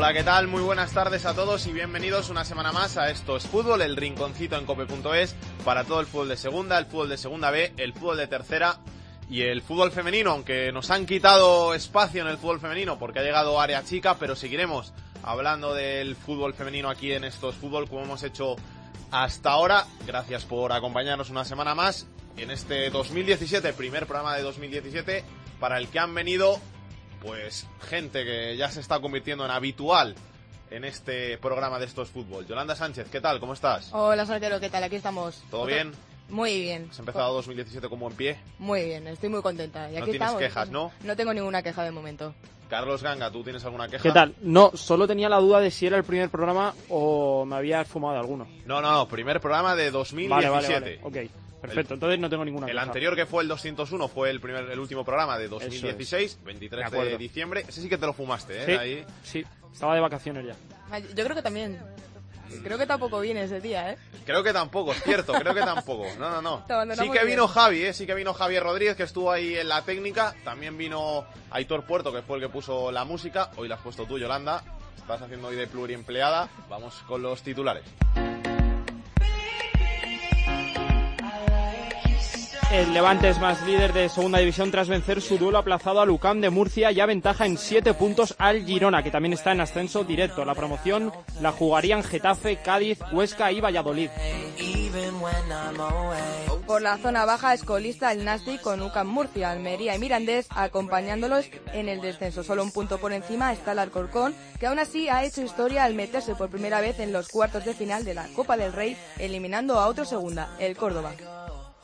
Hola, ¿qué tal? Muy buenas tardes a todos y bienvenidos una semana más a Esto es Fútbol, el rinconcito en cope.es para todo el fútbol de segunda, el fútbol de segunda B, el fútbol de tercera y el fútbol femenino, aunque nos han quitado espacio en el fútbol femenino porque ha llegado área chica, pero seguiremos hablando del fútbol femenino aquí en Esto es Fútbol como hemos hecho hasta ahora. Gracias por acompañarnos una semana más en este 2017, primer programa de 2017, para el que han venido pues gente que ya se está convirtiendo en habitual en este programa de estos fútbol. Yolanda Sánchez, ¿qué tal? ¿Cómo estás? Hola, Salguero, ¿qué tal? Aquí estamos. ¿Todo Otra- bien? Muy bien. ¿Has empezado 2017 como en pie? Muy bien, estoy muy contenta. Y No aquí tienes estamos. quejas, ¿no? No tengo ninguna queja de momento. Carlos Ganga, ¿tú tienes alguna queja? ¿Qué tal? No, solo tenía la duda de si era el primer programa o me había fumado de alguno. No, no, no, primer programa de 2017. Vale, vale, vale. Ok, perfecto. Entonces no tengo ninguna El anterior que fue el 201 fue el primer el último programa de Eso 2016, es. 23 De de, diciembre. Ese sí que te lo fumaste, ¿eh? Sí, Ahí. sí, estaba de vacaciones ya. Ah, Yo creo que también. Creo que tampoco viene ese día, ¿eh? Creo que tampoco, es cierto, creo que tampoco. No, no, no. Sí que bien. vino Javi, ¿eh? Sí que vino Javier Rodríguez, que estuvo ahí en la técnica. También vino Aitor Puerto, que fue el que puso la música. Hoy la has puesto tú, Yolanda. Estás haciendo hoy de pluriempleada. Vamos con los titulares. El Levante es más líder de segunda división tras vencer su duelo aplazado a Lucam de Murcia y ventaja en 7 puntos al Girona, que también está en ascenso directo. La promoción la jugarían Getafe, Cádiz, Huesca y Valladolid. Por la zona baja es colista el Nasti con UCAM Murcia, Almería y Mirandés acompañándolos en el descenso. Solo un punto por encima está el Alcorcón, que aún así ha hecho historia al meterse por primera vez en los cuartos de final de la Copa del Rey, eliminando a otro segunda, el Córdoba.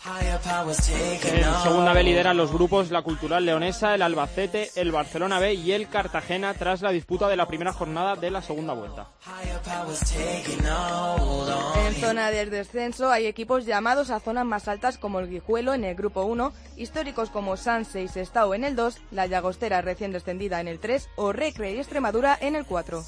En segunda B lideran los grupos la Cultural Leonesa, el Albacete, el Barcelona B y el Cartagena tras la disputa de la primera jornada de la segunda vuelta. En zona de descenso hay equipos llamados a zonas más altas como el Guijuelo en el grupo 1, históricos como Sanse y Sestao en el 2, la Llagostera recién descendida en el 3 o Recre y Extremadura en el 4.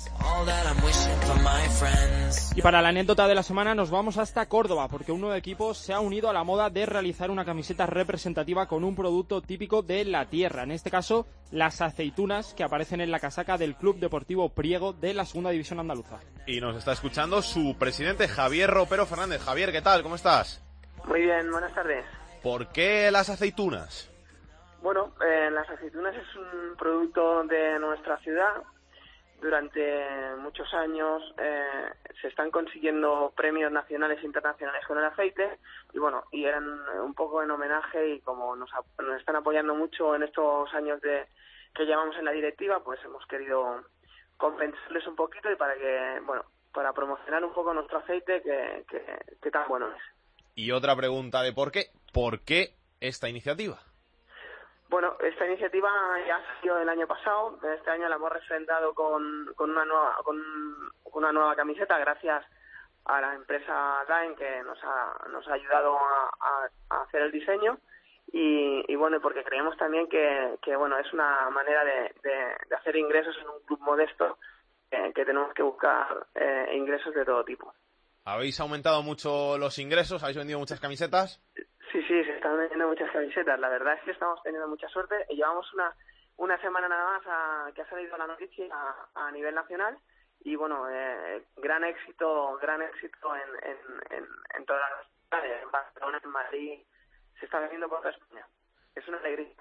Y para la anécdota de la semana nos vamos hasta Córdoba, porque un nuevo equipo se ha unido a la moda de realizar una camiseta representativa con un producto típico de la tierra, en este caso las aceitunas que aparecen en la casaca del Club Deportivo Priego de la Segunda División Andaluza. Y nos está escuchando su presidente Javier Ropero Fernández. Javier, ¿qué tal? ¿Cómo estás? Muy bien, buenas tardes. ¿Por qué las aceitunas? Bueno, eh, las aceitunas es un producto de nuestra ciudad. Durante muchos años eh, se están consiguiendo premios nacionales e internacionales con el aceite y bueno, y eran un poco en homenaje y como nos, nos están apoyando mucho en estos años de que llevamos en la directiva, pues hemos querido compensarles un poquito y para que, bueno, para promocionar un poco nuestro aceite que, que, que tan bueno es. Y otra pregunta de por qué. ¿Por qué esta iniciativa? Bueno, esta iniciativa ya salió el año pasado. Este año la hemos refrendado con, una nueva con, una nueva camiseta gracias a la empresa Daen que nos ha, nos ha ayudado a, hacer el diseño y, bueno, porque creemos también que, bueno es una manera de hacer ingresos en un club modesto eh, que tenemos que buscar eh, ingresos de todo tipo. ¿Habéis aumentado mucho los ingresos? ¿Habéis vendido muchas camisetas? Sí, sí, se están vendiendo muchas camisetas. La verdad es que estamos teniendo mucha suerte. Llevamos una, una semana nada más a- que ha salido la noticia a, a nivel nacional. Y bueno, eh, gran éxito, gran éxito en, en, en, en todas las ciudades, en Barcelona, en Madrid. Se está vendiendo por toda España. Es una alegría,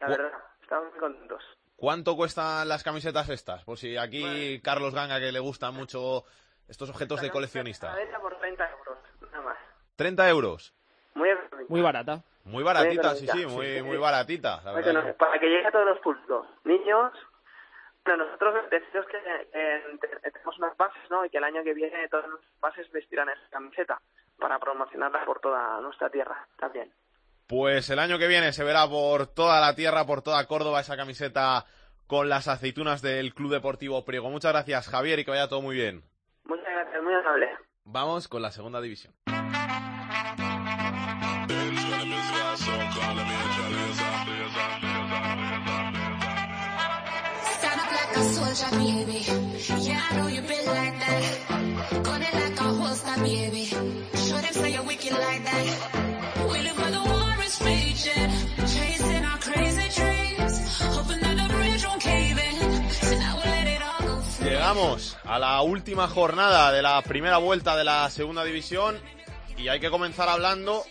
la verdad. Estamos muy contentos. ¿Cuánto cuestan las camisetas estas? Por si aquí Carlos Ganga, que le gustan mucho estos objetos de coleccionista. La por 30 euros, nada más. 30 euros. Muy. Muy barata. Muy baratita, sí, sí, muy, sí, muy baratita. La verdad. Para que llegue a todos los públicos. Niños, bueno, nosotros deciros que eh, te- tenemos unas bases, ¿no? Y que el año que viene todas nuestras bases vestirán esa camiseta para promocionarla por toda nuestra tierra también. Pues el año que viene se verá por toda la tierra, por toda Córdoba, esa camiseta con las aceitunas del Club Deportivo Priego. Muchas gracias, Javier, y que vaya todo muy bien. Muchas gracias, muy amable. Vamos con la segunda división. Llegamos a la última jornada de la primera vuelta de la segunda división y hay que comenzar hablando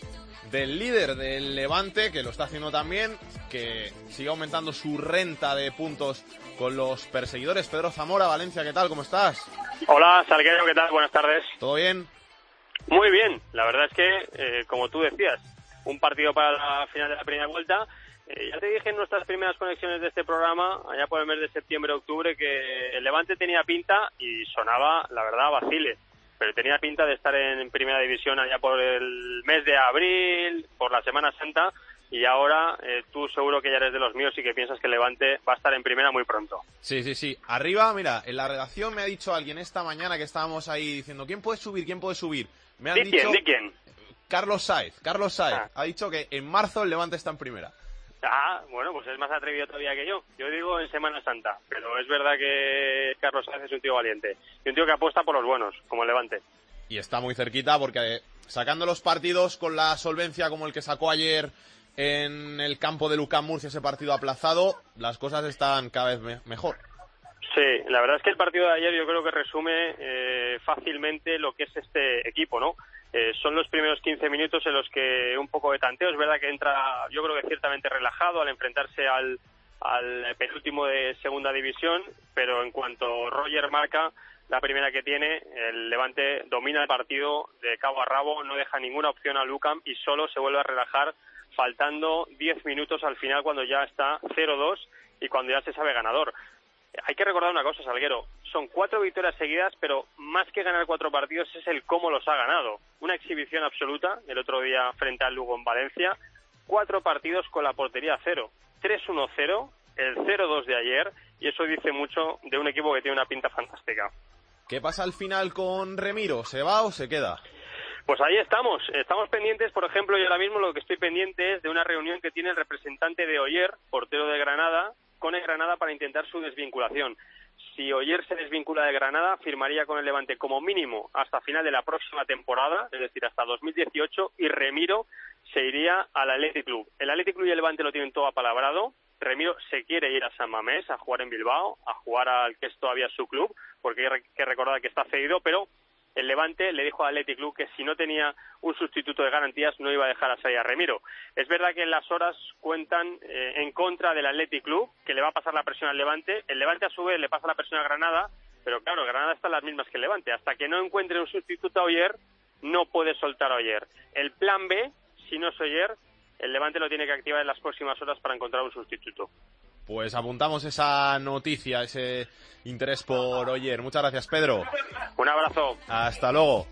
del líder del Levante, que lo está haciendo también, que sigue aumentando su renta de puntos con los perseguidores. Pedro Zamora, Valencia, ¿qué tal? ¿Cómo estás? Hola, Salguero, ¿qué tal? Buenas tardes. ¿Todo bien? Muy bien, la verdad es que, eh, como tú decías, un partido para la final de la primera vuelta. Eh, ya te dije en nuestras primeras conexiones de este programa, allá por el mes de septiembre-octubre, que el Levante tenía pinta y sonaba, la verdad, vacile. Pero tenía pinta de estar en primera división allá por el mes de abril, por la Semana Santa, y ahora eh, tú seguro que ya eres de los míos y que piensas que Levante va a estar en primera muy pronto. Sí, sí, sí. Arriba, mira, en la redacción me ha dicho alguien esta mañana que estábamos ahí diciendo, ¿quién puede subir? ¿Quién puede subir? Me han ¿De dicho quién? ¿De quién? Carlos Saez. Carlos Saez Ah. ha dicho que en marzo el Levante está en primera. Ah, bueno, pues es más atrevido todavía que yo. Yo digo en Semana Santa, pero es verdad que Carlos Sáenz es un tío valiente. Y un tío que apuesta por los buenos, como el Levante. Y está muy cerquita porque sacando los partidos con la solvencia como el que sacó ayer en el campo de Lucán Murcia ese partido aplazado, las cosas están cada vez me- mejor. Sí, la verdad es que el partido de ayer yo creo que resume eh, fácilmente lo que es este equipo, ¿no? Eh, son los primeros 15 minutos en los que un poco de tanteo, es verdad que entra yo creo que ciertamente relajado al enfrentarse al, al penúltimo de segunda división, pero en cuanto Roger marca la primera que tiene, el Levante domina el partido de cabo a rabo, no deja ninguna opción a Lucam y solo se vuelve a relajar faltando 10 minutos al final cuando ya está 0-2 y cuando ya se sabe ganador. Hay que recordar una cosa, Salguero. Son cuatro victorias seguidas, pero más que ganar cuatro partidos es el cómo los ha ganado. Una exhibición absoluta el otro día frente al Lugo en Valencia. Cuatro partidos con la portería a cero. 3-1-0, el 0-2 de ayer, y eso dice mucho de un equipo que tiene una pinta fantástica. ¿Qué pasa al final con Remiro? ¿Se va o se queda? Pues ahí estamos. Estamos pendientes, por ejemplo, yo ahora mismo lo que estoy pendiente es de una reunión que tiene el representante de Oyer, portero de Granada, con el Granada para intentar su desvinculación. Si Oyer se desvincula de Granada, firmaría con el Levante como mínimo hasta final de la próxima temporada, es decir, hasta 2018, y Remiro se iría al Athletic Club. El Athletic Club y el Levante lo tienen todo apalabrado. Remiro se quiere ir a San Mamés a jugar en Bilbao, a jugar al que es todavía su club, porque hay que recordar que está cedido, pero el Levante le dijo al Athletic Club que si no tenía un sustituto de garantías no iba a dejar a salir Remiro. Es verdad que las horas cuentan eh, en contra del Athletic Club, que le va a pasar la presión al Levante. El Levante a su vez le pasa la presión a Granada, pero claro, Granada está en las mismas que el Levante. Hasta que no encuentre un sustituto a Oyer, no puede soltar a Oyer. El plan B, si no es Oyer, el Levante lo tiene que activar en las próximas horas para encontrar un sustituto. Pues apuntamos esa noticia, ese interés por Oyer. Muchas gracias, Pedro. Un abrazo. Hasta luego.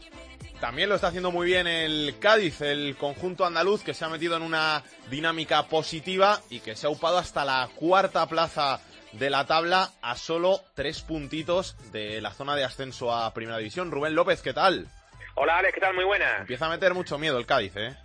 También lo está haciendo muy bien el Cádiz, el conjunto andaluz que se ha metido en una dinámica positiva y que se ha upado hasta la cuarta plaza de la tabla a solo tres puntitos de la zona de ascenso a Primera División. Rubén López, ¿qué tal? Hola Alex, ¿qué tal? Muy buena. Empieza a meter mucho miedo el Cádiz, ¿eh?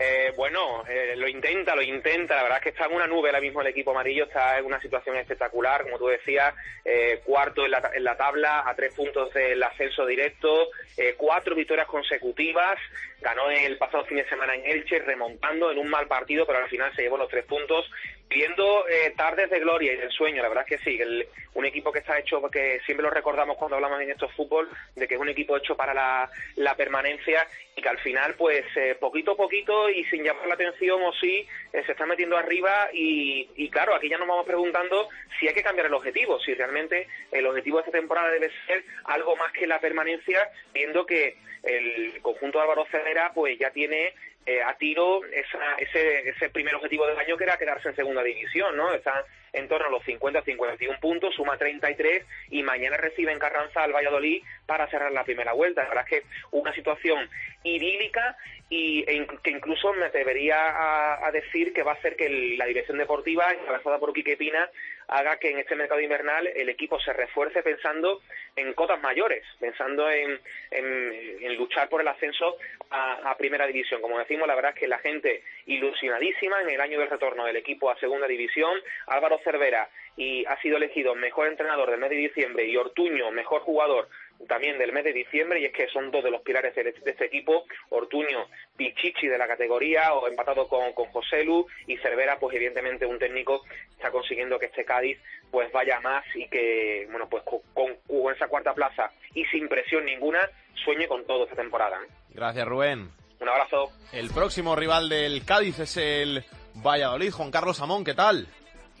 Eh, bueno, eh, lo intenta, lo intenta. La verdad es que está en una nube ahora mismo el equipo amarillo, está en una situación espectacular, como tú decías, eh, cuarto en la, en la, tabla, a tres puntos del ascenso directo, eh, cuatro victorias consecutivas, ganó el pasado fin de semana en Elche, remontando en un mal partido, pero al final se llevó los tres puntos, viendo eh, tardes de gloria y del sueño. La verdad es que sí, el, un equipo que está hecho, porque siempre lo recordamos cuando hablamos en estos fútbol, de que es un equipo hecho para la, la permanencia y que al final, pues, eh, poquito a poquito y sin llamar la atención o sí, eh, se está metiendo arriba y, y, claro, aquí ya nos vamos preguntando si hay que cambiar el objetivo, si realmente el objetivo de esta temporada debe ser algo más que la permanencia, viendo que el conjunto de Álvaro Cerrera pues ya tiene eh, a tiro esa, ese, ese primer objetivo del año que era quedarse en segunda división, ¿no? Están en torno a los 50-51 puntos, suma 33 y mañana recibe en Carranza al Valladolid para cerrar la primera vuelta. La verdad es que una situación idílica y e que incluso me debería a, decir que va a hacer que la dirección deportiva, encabezada por Quique Pina, haga que en este mercado invernal el equipo se refuerce pensando en cotas mayores, pensando en, en- en luchar por el ascenso a, a primera división. Como decimos, la verdad es que la gente ilusionadísima en el año del retorno del equipo a segunda división. Álvaro Cervera y ha sido elegido mejor entrenador del mes de diciembre y Ortuño mejor jugador también del mes de diciembre y es que son dos de los pilares de, de este equipo, Ortuño Pichichi de la categoría o empatado con, con José Lu y Cervera pues evidentemente un técnico está consiguiendo que este Cádiz pues vaya más y que bueno pues con, con- con esa cuarta plaza y sin presión ninguna sueñe con todo esta temporada. ¿eh? Gracias, Rubén. Un abrazo. El próximo rival del Cádiz es el Valladolid. Juan Carlos Amón, ¿qué tal?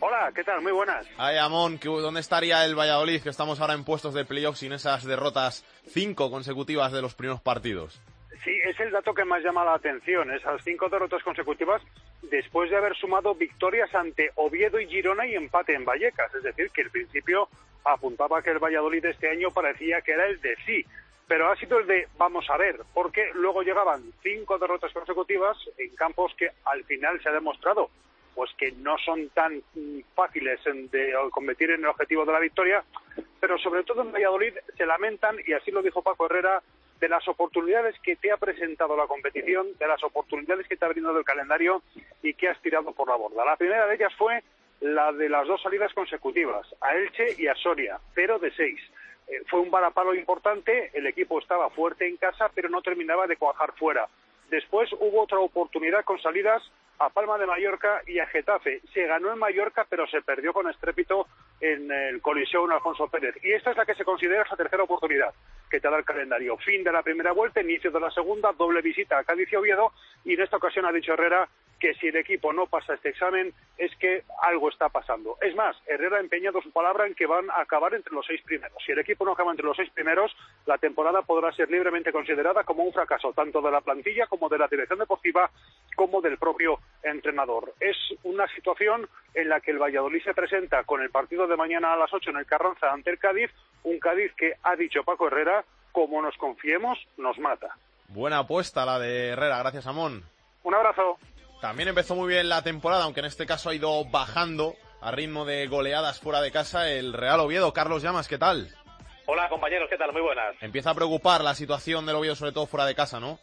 Hola, ¿qué tal? Muy buenas. Ay, Amón, ¿qué- ¿dónde estaría el Valladolid? Que estamos ahora en puestos de playoff sin esas derrotas cinco consecutivas de los primeros partidos. Sí, es el dato que más llama la atención, esas cinco derrotas consecutivas después de haber sumado victorias ante Oviedo y Girona y empate en Vallecas. Es decir, que el principio apuntaba que el Valladolid este año parecía que era el de sí. Pero ha sido el de vamos a ver, porque luego llegaban cinco derrotas consecutivas en campos que al final se ha demostrado pues que no son tan mm, fáciles de convertir en el objetivo de la victoria, pero sobre todo en Valladolid se lamentan, y así lo dijo Paco Herrera, de las oportunidades que te ha presentado la competición, de las oportunidades que te ha brindado el calendario y que has tirado por la borda. La primera de ellas fue la de las dos salidas consecutivas, a Elche y a Soria, cero de seis. Eh, fue un varapalo importante, el equipo estaba fuerte en casa, pero no terminaba de cuajar fuera. Después hubo otra oportunidad con salidas a Palma de Mallorca y a Getafe. Se ganó en Mallorca, pero se perdió con estrépito en el Coliseo Alfonso Pérez. Y esta es la que se considera esa tercera oportunidad que te da el calendario. Fin de la primera vuelta, inicio de la segunda, doble visita a Cádiz y Oviedo. Y en esta ocasión ha dicho Herrera que si el equipo no pasa este examen es que algo está pasando. Es más, Herrera ha empeñado su palabra en que van a acabar entre los seis primeros. Si el equipo no acaba entre los seis primeros, la temporada podrá ser libremente considerada como un fracaso, tanto de la plantilla como de la dirección deportiva, como del propio entrenador. Es una situación en la que el Valladolid se presenta con el partido de mañana a las 8 en el Carranza ante el Cádiz, un Cádiz que ha dicho Paco Herrera, como nos confiemos, nos mata. Buena apuesta la de Herrera, gracias Amón. Un abrazo. También empezó muy bien la temporada, aunque en este caso ha ido bajando a ritmo de goleadas fuera de casa el Real Oviedo. Carlos Llamas, ¿qué tal? Hola compañeros, ¿qué tal? Muy buenas. Empieza a preocupar la situación del Oviedo, sobre todo fuera de casa, ¿no?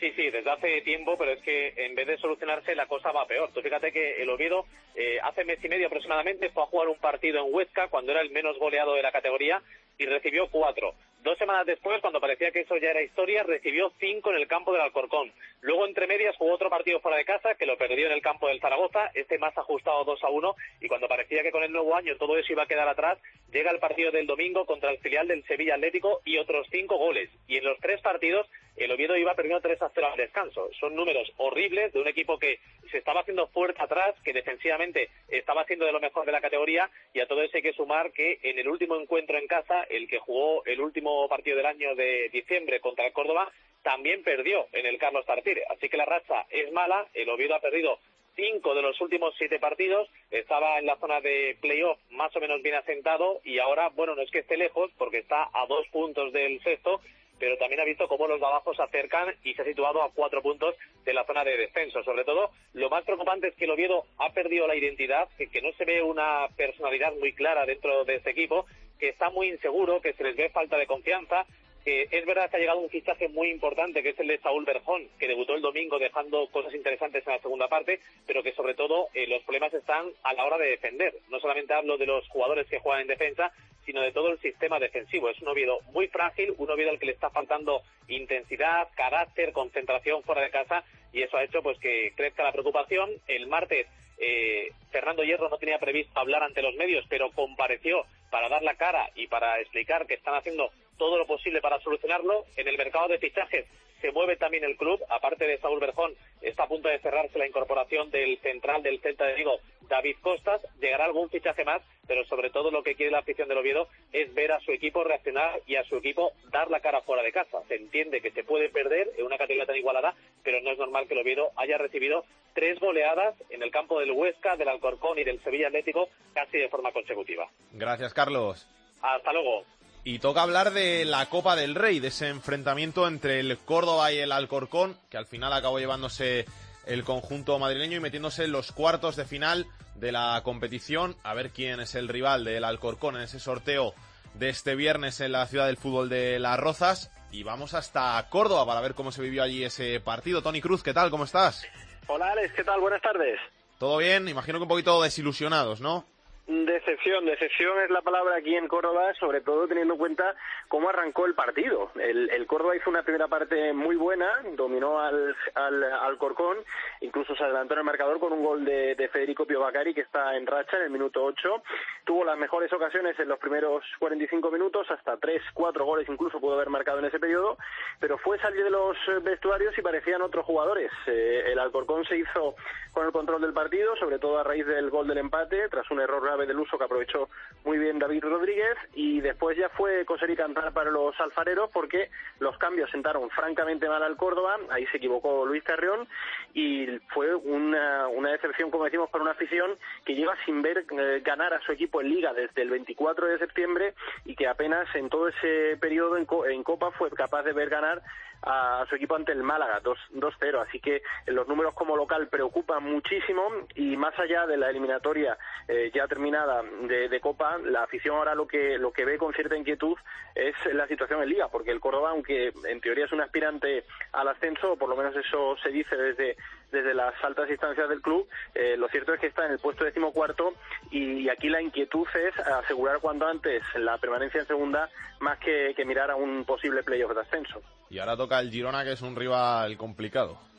Sí, sí, desde hace tiempo, pero es que en vez de solucionarse la cosa va peor. Tú fíjate que el Oviedo eh, hace mes y medio aproximadamente fue a jugar un partido en Huesca cuando era el menos goleado de la categoría y recibió cuatro. Dos semanas después, cuando parecía que eso ya era historia, recibió cinco en el campo del Alcorcón. Luego, entre medias, jugó otro partido fuera de casa, que lo perdió en el campo del Zaragoza, este más ajustado 2 a 1, y cuando parecía que con el nuevo año todo eso iba a quedar atrás, llega el partido del domingo contra el filial del Sevilla Atlético y otros cinco goles. Y en los tres partidos, el Oviedo iba perdiendo 3 a 0 al descanso. Son números horribles de un equipo que se estaba haciendo fuerte atrás, que defensivamente estaba haciendo de lo mejor de la categoría, y a todo eso hay que sumar que en el último encuentro en casa, el que jugó el último partido del año de diciembre contra el Córdoba, también perdió en el Carlos Tartiere. Así que la racha es mala, el Oviedo ha perdido cinco de los últimos siete partidos, estaba en la zona de playoff más o menos bien asentado y ahora, bueno, no es que esté lejos porque está a dos puntos del sexto, pero también ha visto cómo los de se acercan y se ha situado a cuatro puntos de la zona de descenso. Sobre todo, lo más preocupante es que el Oviedo ha perdido la identidad, que, que no se ve una personalidad muy clara dentro de este equipo, que está muy inseguro, que se les ve falta de confianza, es verdad que ha llegado un fichaje muy importante, que es el de Saúl Berjón, que debutó el domingo dejando cosas interesantes en la segunda parte, pero que sobre todo eh, los problemas están a la hora de defender. No solamente hablo de los jugadores que juegan en defensa, sino de todo el sistema defensivo. Es un Oviedo muy frágil, un Oviedo al que le está faltando intensidad, carácter, concentración fuera de casa, y eso ha hecho pues que crezca la preocupación. El martes eh, Fernando Hierro no tenía previsto hablar ante los medios, pero compareció para dar la cara y para explicar que están haciendo todo lo posible para solucionarlo. En el mercado de fichajes se mueve también el club, aparte de Saúl Berjón, está a punto de cerrarse la incorporación del central del Celta de Vigo, David Costas. Llegará algún fichaje más, pero sobre todo lo que quiere la afición del Oviedo es ver a su equipo reaccionar y a su equipo dar la cara fuera de casa. Se entiende que se puede perder en una categoría tan igualada, pero no es normal que el Oviedo haya recibido tres goleadas en el campo del Huesca, del Alcorcón y del Sevilla Atlético casi de forma consecutiva. Gracias, Carlos. Hasta luego. Y toca hablar de la Copa del Rey, de ese enfrentamiento entre el Córdoba y el Alcorcón, que al final acabó llevándose el conjunto madrileño y metiéndose en los cuartos de final de la competición. A ver quién es el rival del Alcorcón en ese sorteo de este viernes en la ciudad del fútbol de Las Rozas. Y vamos hasta Córdoba para ver cómo se vivió allí ese partido. Tony Cruz, ¿qué tal? ¿Cómo estás? Hola Alex, ¿qué tal? Buenas tardes. ¿Todo bien? Imagino que un poquito desilusionados, ¿no? Decepción, decepción es la palabra aquí en Córdoba, sobre todo teniendo en cuenta cómo arrancó el partido. El, Córdoba hizo una primera parte muy buena, dominó al, al, al Corcón, incluso se adelantó en el marcador con un gol de, de Federico Piovacari que está en racha en el minuto 8. Tuvo las mejores ocasiones en los primeros 45 minutos, hasta 3, 4 goles incluso pudo haber marcado en ese periodo, pero fue salir de los vestuarios y parecían otros jugadores. Eh, el Alcorcón se hizo con el control del partido, sobre todo a raíz del gol del empate, tras un error grave del uso que aprovechó muy bien David Rodríguez. Y después ya fue coser y cantar para los alfareros porque los cambios sentaron francamente mal al Córdoba, ahí se equivocó Luis Carrión. Y fue una, una decepción, como decimos, para una afición que lleva sin ver eh, ganar a su equipo en Liga desde el 24 de septiembre y que apenas en todo ese periodo en, co en Copa fue capaz de ver ganar a su equipo ante el Málaga 2-0, así que los números como local preocupan muchísimo y más allá de la eliminatoria eh, ya terminada de, de, Copa, la afición ahora lo que lo que ve con cierta inquietud es la situación en Liga, porque el Córdoba, aunque en teoría es un aspirante al ascenso, o por lo menos eso se dice desde desde las altas instancias del club, eh, lo cierto es que está en el puesto decimocuarto y, aquí la inquietud es asegurar cuanto antes la permanencia en segunda más que, que mirar a un posible playoff de ascenso. Y ahora toca el Girona, que es un rival complicado.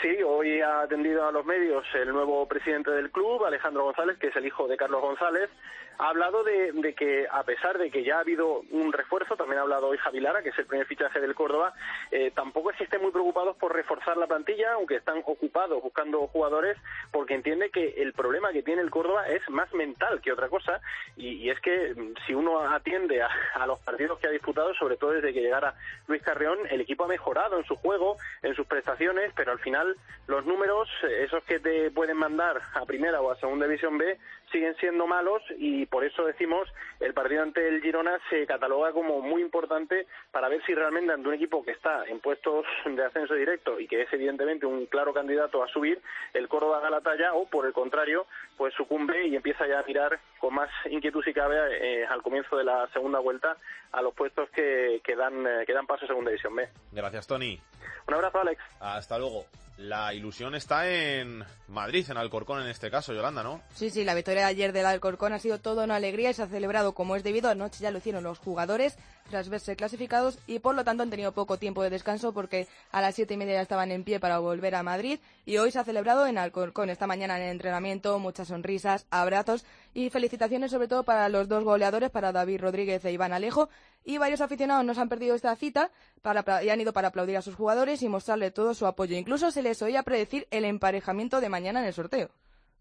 Sí, hoy ha atendido a los medios el nuevo presidente del club, Alejandro González, que es el hijo de Carlos González. Ha hablado de, que, a pesar de que ya ha habido un refuerzo, también ha hablado hoy Javi Lara, que es el primer fichaje del Córdoba, eh, tampoco estén muy preocupados por reforzar la plantilla, aunque están ocupados buscando jugadores, porque entiende que el problema que tiene el Córdoba es más mental que otra cosa, y, y es que si uno atiende a, a, los partidos que ha disputado, sobre todo desde que llegara Luis Carrión, el equipo ha mejorado en su juego, en sus prestaciones, pero al final los números, esos que te pueden mandar a primera o a segunda división B, siguen siendo malos y por eso decimos el partido ante el Girona se cataloga como muy importante para ver si realmente ante un equipo que está en puestos de ascenso directo y que es evidentemente un claro candidato a subir, el Córdoba da la talla o por el contrario, pues sucumbe y empieza ya a tirar con más inquietud si cabe eh, al comienzo de la segunda vuelta a los puestos que, que, dan, eh, que dan paso a segunda división B. Gracias, Tony. Un abrazo, Alex. Hasta luego. La ilusión está en Madrid, en Alcorcón en este caso, Yolanda, ¿no? Sí, sí, la victoria ayer del Alcorcón ha sido toda una alegría y se ha celebrado como es debido. Anoche ya lo hicieron los jugadores tras verse clasificados y por lo tanto han tenido poco tiempo de descanso porque a las siete y media ya estaban en pie para volver a Madrid y hoy se ha celebrado en Alcorcón esta mañana en el entrenamiento, muchas sonrisas, abrazos y felicitaciones sobre todo para los dos goleadores, para David Rodríguez e Iván Alejo y varios aficionados nos han perdido esta cita para, y han ido para aplaudir a sus jugadores y mostrarle todo su apoyo. Incluso se les oía predecir el emparejamiento de mañana en el sorteo.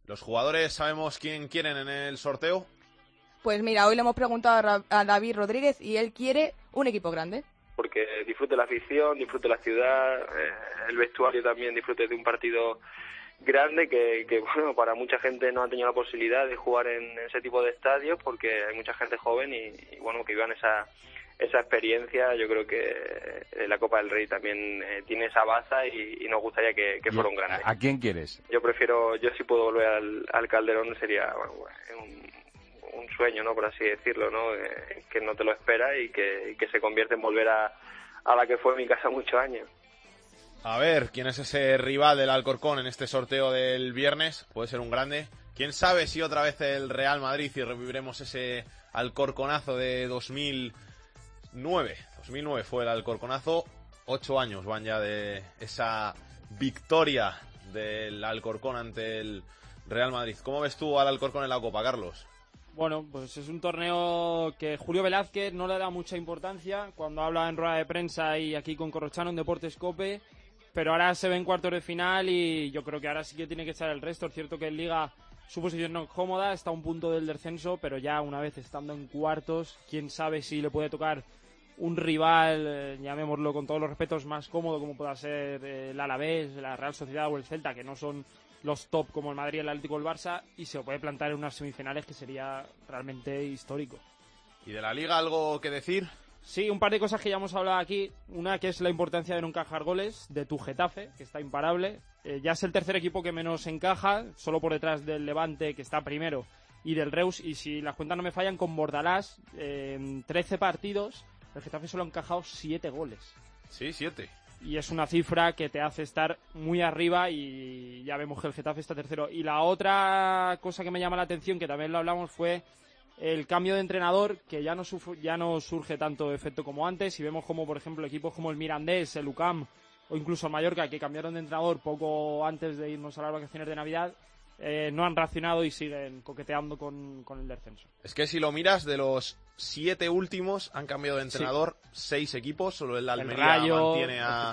¿Los jugadores sabemos quién quieren en el sorteo? Pues mira, hoy le hemos preguntado a David Rodríguez y él quiere un equipo grande. Porque disfrute la afición, disfrute la ciudad, eh, el vestuario también disfrute de un partido grande que, que, bueno para mucha gente no ha tenido la posibilidad de jugar en ese tipo de estadios porque hay mucha gente joven y, y bueno que vivan esa esa experiencia yo creo que la Copa del Rey también eh, tiene esa baza y, y, nos gustaría que, que fuera un grande. ¿A quién quieres? Yo prefiero, yo si puedo volver al, al Calderón sería bueno, un, un, sueño, ¿no? Por así decirlo, ¿no? Eh, que no te lo espera y que, y que se convierte en volver a, a la que fue mi casa muchos años. A ver, ¿quién es ese rival del Alcorcón en este sorteo del viernes? Puede ser un grande. ¿Quién sabe si otra vez el Real Madrid y reviviremos ese Alcorconazo de 2009? 2009 fue el Alcorconazo. Ocho años van ya de esa victoria del Alcorcón ante el Real Madrid. ¿Cómo ves tú al Alcorcón en la Copa, Carlos? Bueno, pues es un torneo que Julio Velázquez no le da mucha importancia cuando habla en rueda de prensa y aquí con Corrochano en Deportes Cope pero ahora se ve en cuartos de final y yo creo que ahora sí que tiene que estar el resto. Es cierto que en Liga su posición no es cómoda, está a un punto del descenso, pero ya una vez estando en cuartos, quién sabe si le puede tocar un rival, eh, llamémoslo con todos los respetos, más cómodo como pueda ser eh, el Alavés, la Real Sociedad o el Celta, que no son los top como el Madrid, el Atlético o el Barça, y se lo puede plantar en unas semifinales que sería realmente histórico. ¿Y de la Liga algo que decir? Sí, un par de cosas que ya hemos hablado aquí. Una que es la importancia de no encajar goles, de tu Getafe, que está imparable. Eh, ya es el tercer equipo que menos encaja, solo por detrás del Levante, que está primero, y del Reus. Y si las cuentas no me fallan, con Bordalás, eh, en 13 partidos, el Getafe solo ha encajado 7 goles. Sí, 7. Y es una cifra que te hace estar muy arriba y ya vemos que el Getafe está tercero. Y la otra cosa que me llama la atención, que también lo hablamos, fue el cambio de entrenador, que ya no, ya no surge tanto efecto como antes. Y vemos como, por ejemplo, equipos como el Mirandés, el UCAM o incluso el Mallorca, que cambiaron de entrenador poco antes de irnos a las vacaciones de Navidad, eh, no han reaccionado y siguen coqueteando con, con el descenso. Es que si lo miras, de los siete últimos han cambiado de entrenador seis equipos, solo el Almería Rayo, mantiene a,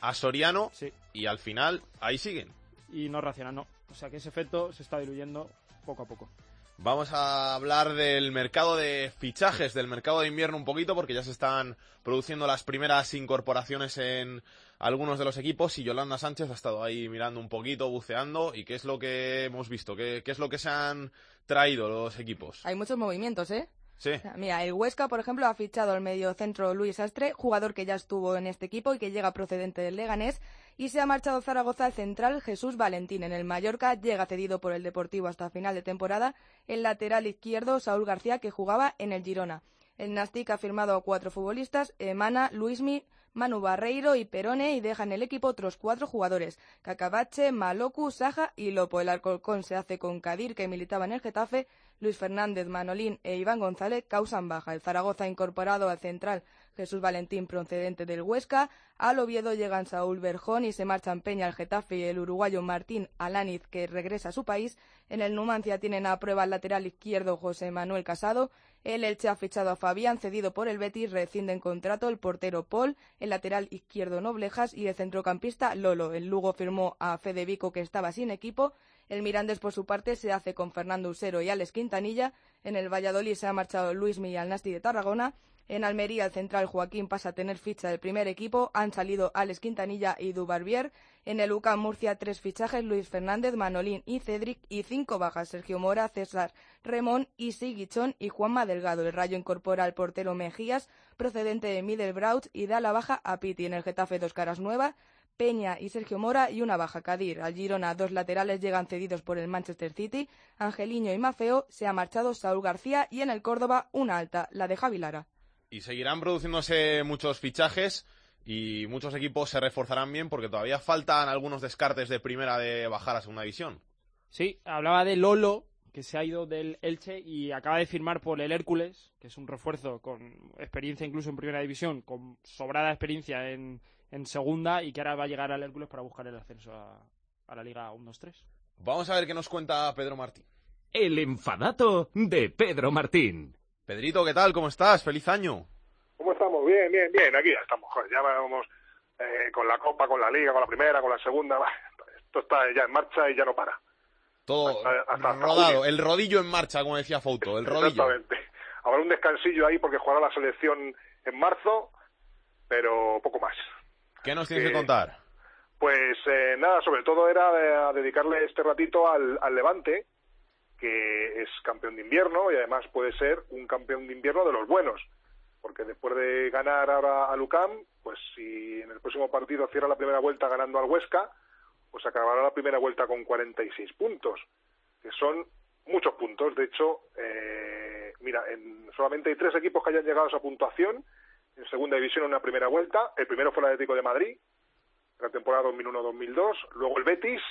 a Soriano y al final ahí siguen. Y no reaccionan, no. O sea que ese efecto se está diluyendo poco a poco. Vamos a hablar del mercado de fichajes, del mercado de invierno un poquito, porque ya se están produciendo las primeras incorporaciones en algunos de los equipos y Yolanda Sánchez ha estado ahí mirando un poquito, buceando. ¿Y qué es lo que hemos visto? ¿Qué, qué es lo que se han traído los equipos? Hay muchos movimientos, ¿eh? Sí. O sea, Mira, el Huesca, por ejemplo, ha fichado al mediocentro Luis Astre, jugador que ya estuvo en este equipo y que llega procedente del Leganés, y se ha marchado Zaragoza al central Jesús Valentín. En el Mallorca llega cedido por el Deportivo hasta final de temporada el lateral izquierdo Saúl García, que jugaba en el Girona. El Nastic ha firmado a cuatro futbolistas, Emana, Luismi, Manu Barreiro y Perone, y deja en el equipo otros cuatro jugadores, Cacabache, Maloku, Saja y Lopo. El Alcorcón se hace con Kadir, que militaba en el Getafe, Luis Fernández, Manolín e Iván González causan baja. El Zaragoza ha incorporado al central Jesús Valentín procedente del Huesca. Al Oviedo llegan Saúl Berjón y se marchan Peña al Getafe y el uruguayo Martín Alaniz que regresa a su país. En el Numancia tienen a prueba el lateral izquierdo José Manuel Casado. El Elche ha fichado a Fabián, cedido por el Betis, rescinde en contrato el portero Paul, el lateral izquierdo Noblejas y el centrocampista Lolo. El Lugo firmó a Fede Vico, que estaba sin equipo. El Mirandés, por su parte, se hace con Fernando Usero y Alex Quintanilla. En el Valladolid se ha marchado Luis Millán Nasti de Tarragona. En Almería, el central Joaquín pasa a tener ficha del primer equipo. Han salido Alex Quintanilla y Dubarbier. En el UCAM Murcia, tres fichajes: Luis Fernández, Manolín y Cedric. Y cinco bajas: Sergio Mora, César Remón, Isi Guichón y Juanma Delgado. El Rayo incorpora al portero Mejías, procedente de Middlebrough, y da la baja a Piti. En el Getafe, dos caras nuevas. Peña y Sergio Mora y una baja Cadir. Al Girona, dos laterales llegan cedidos por el Manchester City. Angeliño y Mafeo se ha marchado Saúl García y en el Córdoba una alta, la de Javi Lara. Y seguirán produciéndose muchos fichajes y muchos equipos se reforzarán bien porque todavía faltan algunos descartes de primera de bajar a segunda división. Sí, hablaba de Lolo, que se ha ido del Elche y acaba de firmar por el Hércules, que es un refuerzo con experiencia incluso en primera división, con sobrada experiencia en, en segunda y que ahora va a llegar al Hércules para buscar el ascenso a, a la Liga 1-2-3. Vamos a ver qué nos cuenta Pedro Martín. El enfadato de Pedro Martín. Pedrito, ¿qué tal? ¿Cómo estás? ¡Feliz año! ¿Cómo estamos? Bien, bien, bien. Aquí ya estamos. Joder, ya vamos eh, con la Copa, con la Liga, con la Primera, con la Segunda. Esto está ya en marcha y ya no para. Todo Hasta- hasta- hasta rodado, junio. el rodillo en marcha, como decía Fouto, el rodillo. Exactamente. Habrá un descansillo ahí porque jugará la selección en marzo, pero poco más. ¿Qué nos tienes Eh, que contar? Pues eh, nada, sobre todo era eh, dedicarle este ratito al, al Levante, que es campeón de invierno y además puede ser un campeón de invierno de los buenos, porque después de ganar ahora al UCAM, pues si en el próximo partido cierra la primera vuelta ganando al Huesca, pues acabará la primera vuelta con 46 puntos, que son muchos puntos. De hecho, eh, mira, en, solamente hay tres equipos que hayan llegado a esa puntuación en segunda división en una primera vuelta. El primero fue el Atlético de Madrid, la temporada 2001-2002, luego el Betis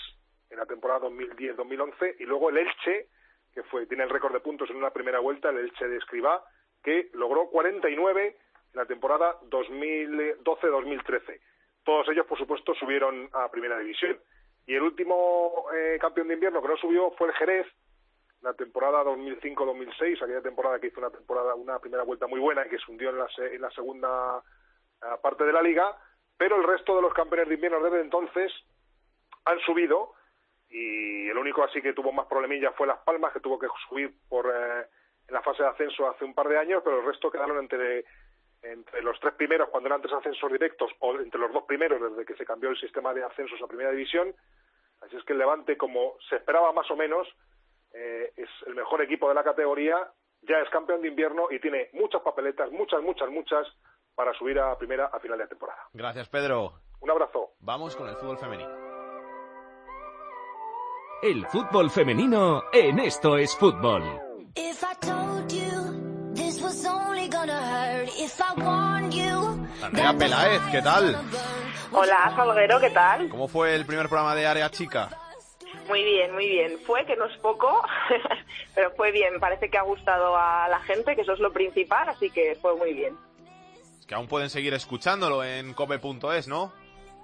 en la temporada 2010-2011 y luego el Elche, que fue tiene el récord de puntos en una primera vuelta, el Elche de Escribá, que logró 49 en la temporada 2012-2013. Todos ellos, por supuesto, subieron a primera división. Y el último eh, campeón de invierno que no subió fue el Jerez, la temporada 2005-2006, aquella temporada que hizo una temporada, una primera vuelta muy buena y que se hundió en la, en la segunda eh, parte de la liga, pero el resto de los campeones de invierno desde entonces han subido y el único así que tuvo más problemillas fue Las Palmas, que tuvo que subir por eh, en la fase de ascenso hace un par de años, pero el resto quedaron entre, entre los tres primeros cuando eran tres ascensos directos o entre los dos primeros desde que se cambió el sistema de ascensos a Primera División. Así es que el Levante, como se esperaba más o menos, eh, es el mejor equipo de la categoría, ya es campeón de invierno y tiene muchas papeletas, muchas, muchas, muchas, para subir a primera a final de temporada. Gracias, Pedro. Un abrazo. Vamos con el fútbol femenino. El fútbol femenino en Esto es Fútbol. Andrea Peláez, ¿qué tal? Hola, Salguero, ¿qué tal? ¿Cómo fue el primer programa de Área Chica? Muy bien, muy bien. Fue, que no es poco, pero fue bien. Parece que ha gustado a la gente, que eso es lo principal, así que fue muy bien. Es que aún pueden seguir escuchándolo en cope.es, ¿no?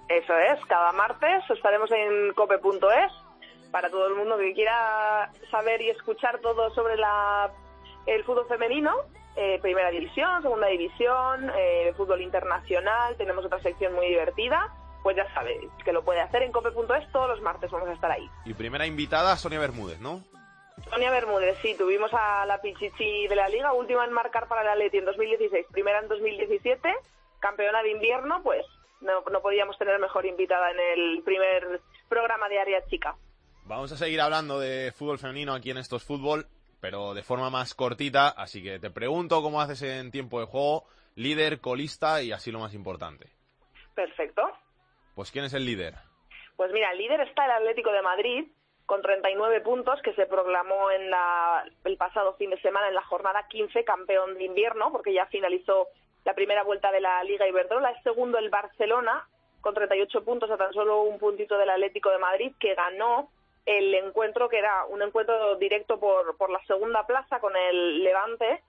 Eso es, cada martes estaremos en cope.es para todo el mundo que quiera saber y escuchar todo sobre la, el fútbol femenino. eh, primera división, segunda división, eh, fútbol internacional, tenemos otra sección muy divertida, pues ya sabes que lo puede hacer en cope.es todos los martes, vamos a estar ahí. Y primera invitada, Sonia Bermúdez, ¿no? Sonia Bermúdez, sí, tuvimos a la Pichichi de la Liga, última en marcar para el Atleti en 2016, primera en 2017, campeona de invierno, pues no, no podíamos tener mejor invitada en el primer programa de Área Chica. Vamos a seguir hablando de fútbol femenino aquí en Estos Fútbol, pero de forma más cortita, así que te pregunto cómo haces en tiempo de juego, líder, colista y así lo más importante. Perfecto. Pues ¿quién es el líder? Pues mira, el líder está el Atlético de Madrid con 39 puntos que se proclamó en la- el pasado fin de semana en la jornada 15 campeón de invierno porque ya finalizó la primera vuelta de la Liga Iberdrola. Es segundo el Barcelona con 38 puntos a tan solo un puntito del Atlético de Madrid que ganó el encuentro que era un encuentro directo por, por la segunda plaza con el Levante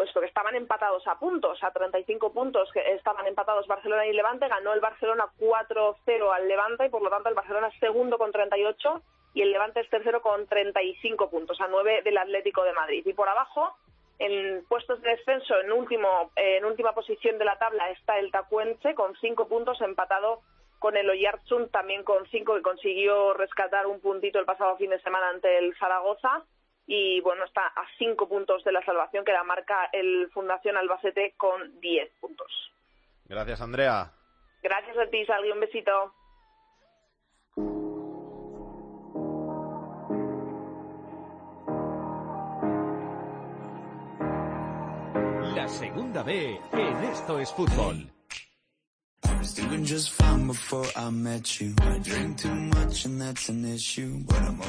puesto que estaban empatados a puntos, a 35 puntos estaban empatados Barcelona y Levante, ganó el Barcelona 4-0 al Levante y por lo tanto el Barcelona es segundo con 38 y el Levante es tercero con 35 puntos, a 9 del Atlético de Madrid. Y por abajo, en puestos de descenso, en, último, en última posición de la tabla está el Tacuense con 5 puntos empatado con el Oyarzún también con 5 que consiguió rescatar un puntito el pasado fin de semana ante el Zaragoza y bueno, está a 5 puntos de la salvación que la marca el Fundación Albacete con 10 puntos. Gracias, Andrea. Gracias a ti, Salvi, un besito. La segunda B en Esto es Fútbol.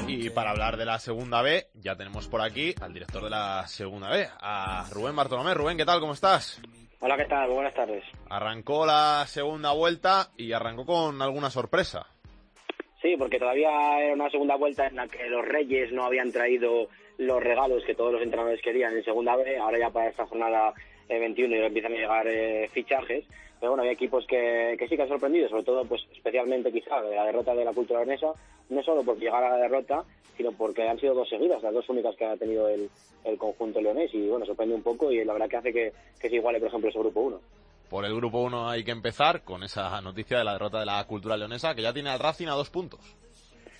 Y para hablar de la segunda B, ya tenemos por aquí al director de la segunda B, a Rubén Bartolomé. Rubén, ¿qué tal? ¿Cómo estás? Hola, ¿qué tal? Buenas tardes. Arrancó la segunda vuelta y arrancó con alguna sorpresa. Sí, porque todavía era una segunda vuelta en la que los Reyes no habían traído los regalos que todos los entrenadores querían en segunda B. Ahora ya para esta jornada 21 ya empiezan a llegar eh, fichajes. Pero bueno, hay equipos que, que sí que han sorprendido, sobre todo, pues especialmente quizá de la derrota de la cultura leonesa, no solo por llegar a la derrota, sino porque han sido dos seguidas, las dos únicas que ha tenido el, el conjunto leonés. Y bueno, sorprende un poco y la verdad que hace que, que se iguale, por ejemplo, ese grupo 1. Por el grupo 1 hay que empezar con esa noticia de la derrota de la cultura leonesa, que ya tiene al Racing a dos puntos.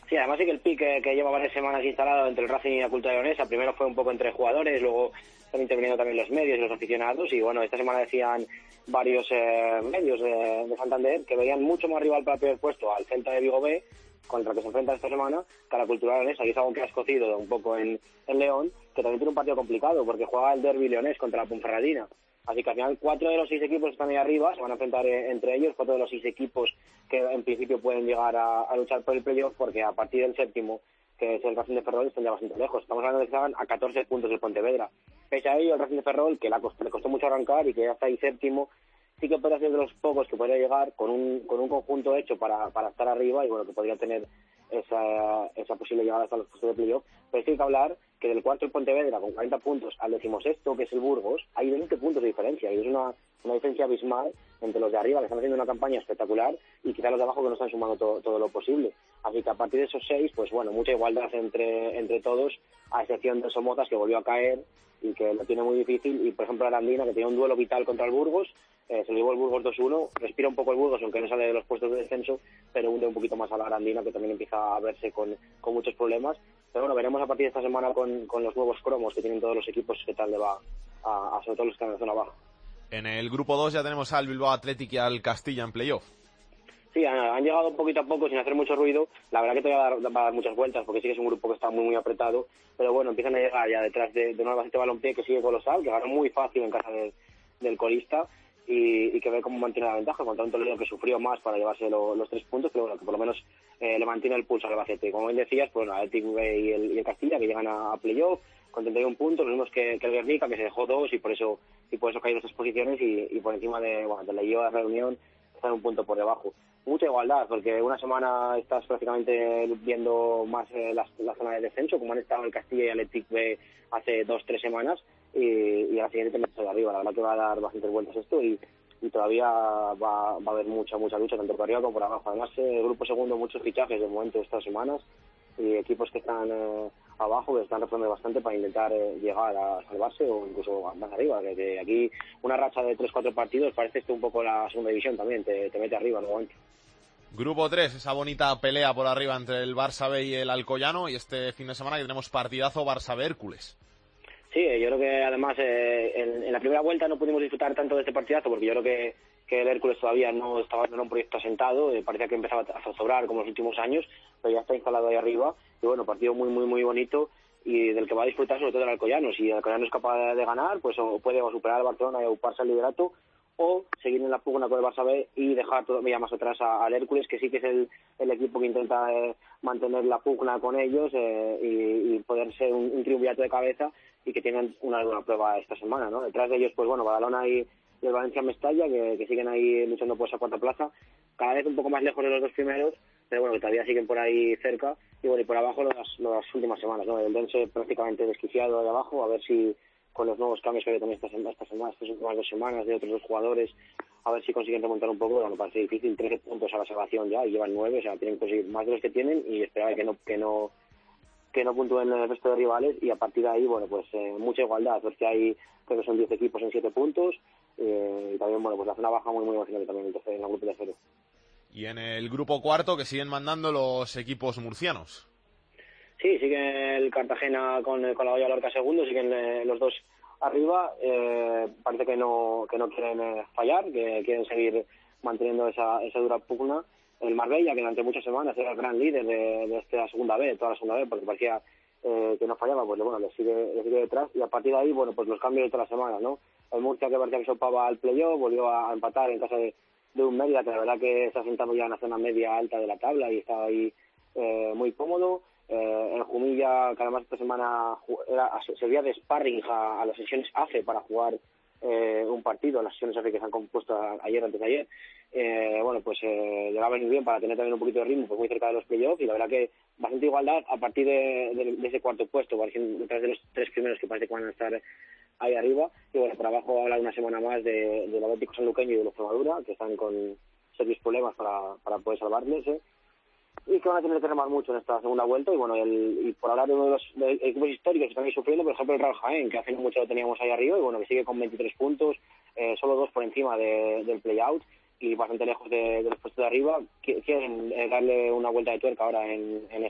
Sí, además sí que el pique que lleva varias semanas instalado entre el Racing y la cultura leonesa, primero fue un poco entre jugadores, luego están interviniendo también los medios y los aficionados, y bueno, esta semana decían varios eh, medios de, de Santander que veían mucho más rival para el puesto al Celta de Vigo B, contra el que se enfrenta esta semana, que a la cultura leonesa, y es algo que ha escocido un poco en, en León, que también tiene un partido complicado, porque juega el derby leonés contra la Ponferradina. Así que al final cuatro de los seis equipos están ahí arriba, se van a enfrentar eh, entre ellos, cuatro de los seis equipos que en principio pueden llegar a, a luchar por el playoff, porque a partir del séptimo, que es el Racing de Ferrol, están ya bastante lejos. Estamos hablando de que estaban a 14 puntos del Pontevedra. Pese a ello, el Racing de Ferrol, que le costó mucho arrancar y que ya está ahí séptimo, sí que puede ser de los pocos que podría llegar con un, con un conjunto hecho para, para estar arriba y bueno, que podría tener esa, esa posible llegada hasta los puestos de playoff. Pero sí hay que hablar que del cuarto el Pontevedra con 40 puntos al decimosexto, que es el Burgos, hay 20 puntos de diferencia y es una, una diferencia abismal entre los de arriba que están haciendo una campaña espectacular y quizá los de abajo que no están sumando todo, todo lo posible. Así que a partir de esos seis, pues bueno, mucha igualdad entre, entre todos, a excepción de Somozas que volvió a caer y que lo tiene muy difícil. Y por ejemplo, Arandina, que tenía un duelo vital contra el Burgos, eh, se lo llevó el Burgos 2-1, respira un poco el Burgos, aunque no sale de los puestos de descenso, pero hunde un poquito más a la Arandina, que también empieza a verse con, con muchos problemas. Pero bueno, veremos a partir de esta semana con, con los nuevos cromos que tienen todos los equipos qué tal le va a, a sobre todo los que están en la zona baja. En el grupo 2 ya tenemos al Bilbao Athletic y al Castilla en playoff. Sí, han, han llegado poquito a poco sin hacer mucho ruido. La verdad que todavía va a dar, va a dar muchas vueltas porque sí que es un grupo que está muy muy apretado. Pero bueno, empiezan a llegar ya detrás de, de un Albacete Balompié que sigue colosal, que ganó muy fácil en casa de- del colista y, y que ve cómo mantiene la ventaja contra un Toledo que sufrió más para llevarse lo- los tres puntos, pero bueno, que por lo menos eh, le mantiene el pulso al Albacete. Como bien decías, pues bueno, Athletic B y el, y el Castilla que llegan a, a playoff con 31 puntos, los mismos que, que el Guernica que se dejó dos y por eso y por eso caen esas posiciones y, y por encima de, bueno, de la IOA de Reunión están un punto por debajo. Mucha igualdad, porque una semana estás prácticamente viendo más eh, la, la zona de descenso, como han estado el Castilla y el Athletic B hace dos, tres semanas, y, y a la siguiente te de arriba. La verdad que va a dar bastantes vueltas esto y, y todavía va, va a haber mucha, mucha lucha, tanto por arriba como por abajo. Además, eh, el grupo segundo, muchos fichajes de momento estas semanas, y equipos que están eh, abajo que están reforzando bastante para intentar eh, llegar a salvarse o incluso más arriba. Que, que aquí una racha de 3-4 partidos parece esto un poco la segunda división también, te, te mete arriba nuevamente. Grupo 3, esa bonita pelea por arriba entre el Barça B y el Alcoyano. Y este fin de semana que tenemos partidazo Barça B Hércules. Sí, yo creo que además eh, en, en la primera vuelta no pudimos disfrutar tanto de este partidazo porque yo creo que, que el Hércules todavía no estaba en un proyecto asentado, eh, parecía que empezaba a zozobrar como los últimos años, pero ya está instalado ahí arriba y bueno, partido muy, muy, muy bonito y del que va a disfrutar sobre todo el Alcoyano. Si el Alcoyano es capaz de, ganar, pues o puede o superar al Barcelona y ocuparse el liderato o seguir en la pugna con el Barça B y dejar todavía más atrás al Hércules, que sí que es el, equipo que intenta eh, mantener la pugna con ellos eh, y, poder ser un, un de cabeza y que tengan una, una prueba esta semana, ¿no? Detrás de ellos, pues bueno, Badalona y, y el Valencia Mestalla, que, que siguen ahí luchando por esa cuarta plaza, cada vez un poco más lejos de los dos primeros, pero bueno, que todavía siguen por ahí cerca, y bueno, y por abajo las, las últimas semanas, ¿no? El Dense prácticamente desquiciado ahí abajo, a ver si con los nuevos cambios que hay también estas, estas, semanas, estas últimas dos semanas de otros dos jugadores, a ver si consiguen remontar un poco, bueno, parece difícil, 13 puntos a la salvación ya, y llevan 9, o sea, tienen que conseguir más de los que tienen, y esperar que no, que no, que no puntúen el resto de rivales y a partir de ahí, bueno, pues eh, mucha igualdad, porque hay, creo que son 10 equipos en 7 puntos eh, y también, bueno, pues la zona baja muy, muy emocionante también en, tercer- en la grupo de cero. Y en el grupo cuarto que siguen mandando los equipos murcianos. Sí, sigue el Cartagena con, con la Olla Lorca segundo, siguen eh, los dos arriba, eh, parece que no, que no quieren eh, fallar, que quieren seguir manteniendo esa, esa dura pugna. El Marbella, que durante muchas semanas era el gran líder de, de esta segunda B, de toda la segunda B, porque parecía eh, que no fallaba, pues bueno, le sigue, le sigue detrás. Y a partir de ahí, bueno, pues los cambios de toda la semana, ¿no? El Murcia que parecía que sopaba al playoff, volvió a empatar en casa de, de un Mérida, que la verdad que se ha sentado ya en la zona media alta de la tabla y está ahí eh, muy cómodo. Eh, el Jumilla, que además esta semana era, servía de sparring a, a las sesiones AFE para jugar eh, un partido, las sesiones que se han compuesto ayer, antes de ayer. Eh, bueno, pues eh, le va a venir bien para tener también un poquito de ritmo, pues muy cerca de los playoffs y la verdad que bastante igualdad a partir de, ese cuarto puesto, detrás de los tres primeros que parece que van a estar ahí arriba. Y bueno, por abajo habla una semana más de, del Atlético Sanluqueño y de los Extremadura, que están con serios problemas para, para poder salvarles. ¿eh? Y que van a tener que remar mucho en esta segunda vuelta y bueno el, y por hablar de uno de los equipos históricos que están sufriendo por ejemplo el Real Jaén que hace mucho lo teníamos ahí arriba y bueno que sigue con 23 puntos eh, solo dos por encima de- del play-out y bastante lejos de, los puestos de arriba Qui- quieren eh, darle una vuelta de tuerca ahora en, en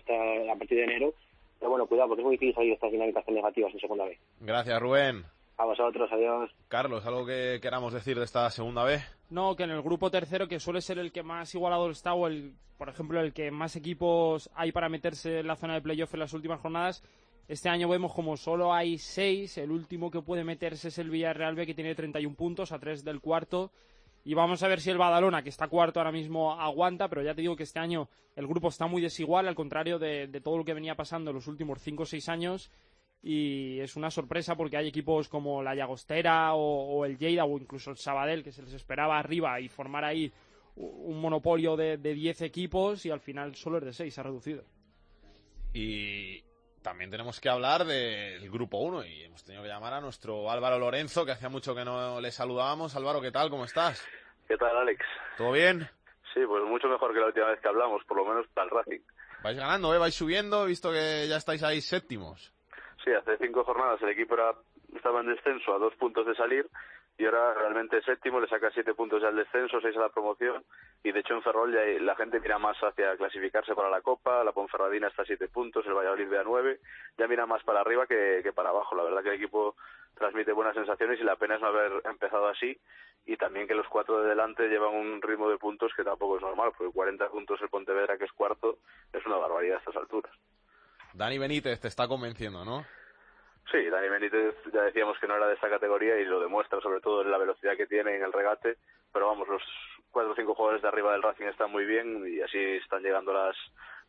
a partir de enero pero bueno cuidado porque es muy difícil salir estas dinámicas tan negativas en segunda vez Gracias, Rubén. A vosotros adiós. Carlos, ¿algo que queramos decir de esta segunda B? No, que en el grupo tercero, que suele ser el que más igualado está, o el, por ejemplo, el que más equipos hay para meterse en la zona de playoff en las últimas jornadas, este año vemos como solo hay seis, el último que puede meterse es el Villarreal B, que tiene 31 puntos, a tres del cuarto, y vamos a ver si el Badalona, que está cuarto ahora mismo, aguanta, pero ya te digo que este año el grupo está muy desigual, al contrario de, de todo lo que venía pasando en los últimos cinco o seis años, y es una sorpresa porque hay equipos como la Llagostera o, o el Lleida o incluso el Sabadell que se les esperaba arriba y formar ahí un monopolio de, de 10 equipos y al final solo es de 6, se ha reducido. Y también tenemos que hablar del grupo 1 y hemos tenido que llamar a nuestro Álvaro Lorenzo, que hacía mucho que no le saludábamos. Álvaro, ¿qué tal? ¿Cómo estás? ¿Qué tal, Alex? ¿Todo bien? Sí, pues mucho mejor que la última vez que hablamos, por lo menos para el Racing. Vais ganando, ¿eh? Vais subiendo, he visto que ya estáis ahí séptimos. Sí, hace cinco jornadas el equipo era estaba en descenso a dos puntos de salir y ahora realmente séptimo, le saca siete puntos ya al descenso, seis a la promoción y de hecho en Ferrol ya la gente mira más hacia clasificarse para la Copa, la Ponferradina está a siete puntos, el Valladolid ve a nueve, ya mira más para arriba que, que para abajo. La verdad que el equipo transmite buenas sensaciones y la pena es no haber empezado así y también que los cuatro de delante llevan un ritmo de puntos que tampoco es normal, porque 40 puntos el Pontevedra que es cuarto es una barbaridad a estas alturas. Dani Benítez te está convenciendo, ¿no? Sí, Dani Benítez ya decíamos que no era de esta categoría y lo demuestra sobre todo en la velocidad que tiene en el regate, pero vamos, los cuatro o cinco jugadores de arriba del Racing están muy bien y así están llegando las,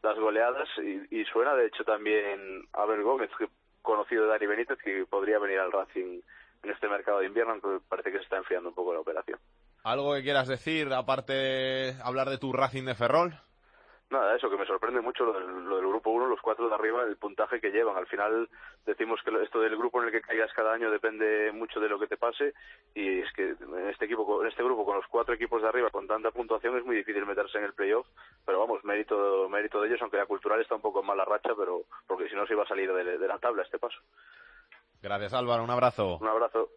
las goleadas y, y suena de hecho también Abel Gómez, que, conocido de Dani Benítez, que podría venir al Racing en este mercado de invierno, aunque parece que se está enfriando un poco la operación. ¿Algo que quieras decir, aparte de hablar de tu Racing de Ferrol? Nada, eso que me sorprende mucho lo del, lo del grupo 1, los cuatro de arriba, el puntaje que llevan. Al final decimos que esto del grupo en el que caigas cada año depende mucho de lo que te pase y es que en este equipo, en este grupo con los cuatro equipos de arriba con tanta puntuación es muy difícil meterse en el playoff, pero vamos, mérito mérito de ellos, aunque la cultural está un poco en mala racha, pero porque si no se iba a salir de, de la tabla este paso. Gracias Álvaro, un abrazo. Un abrazo.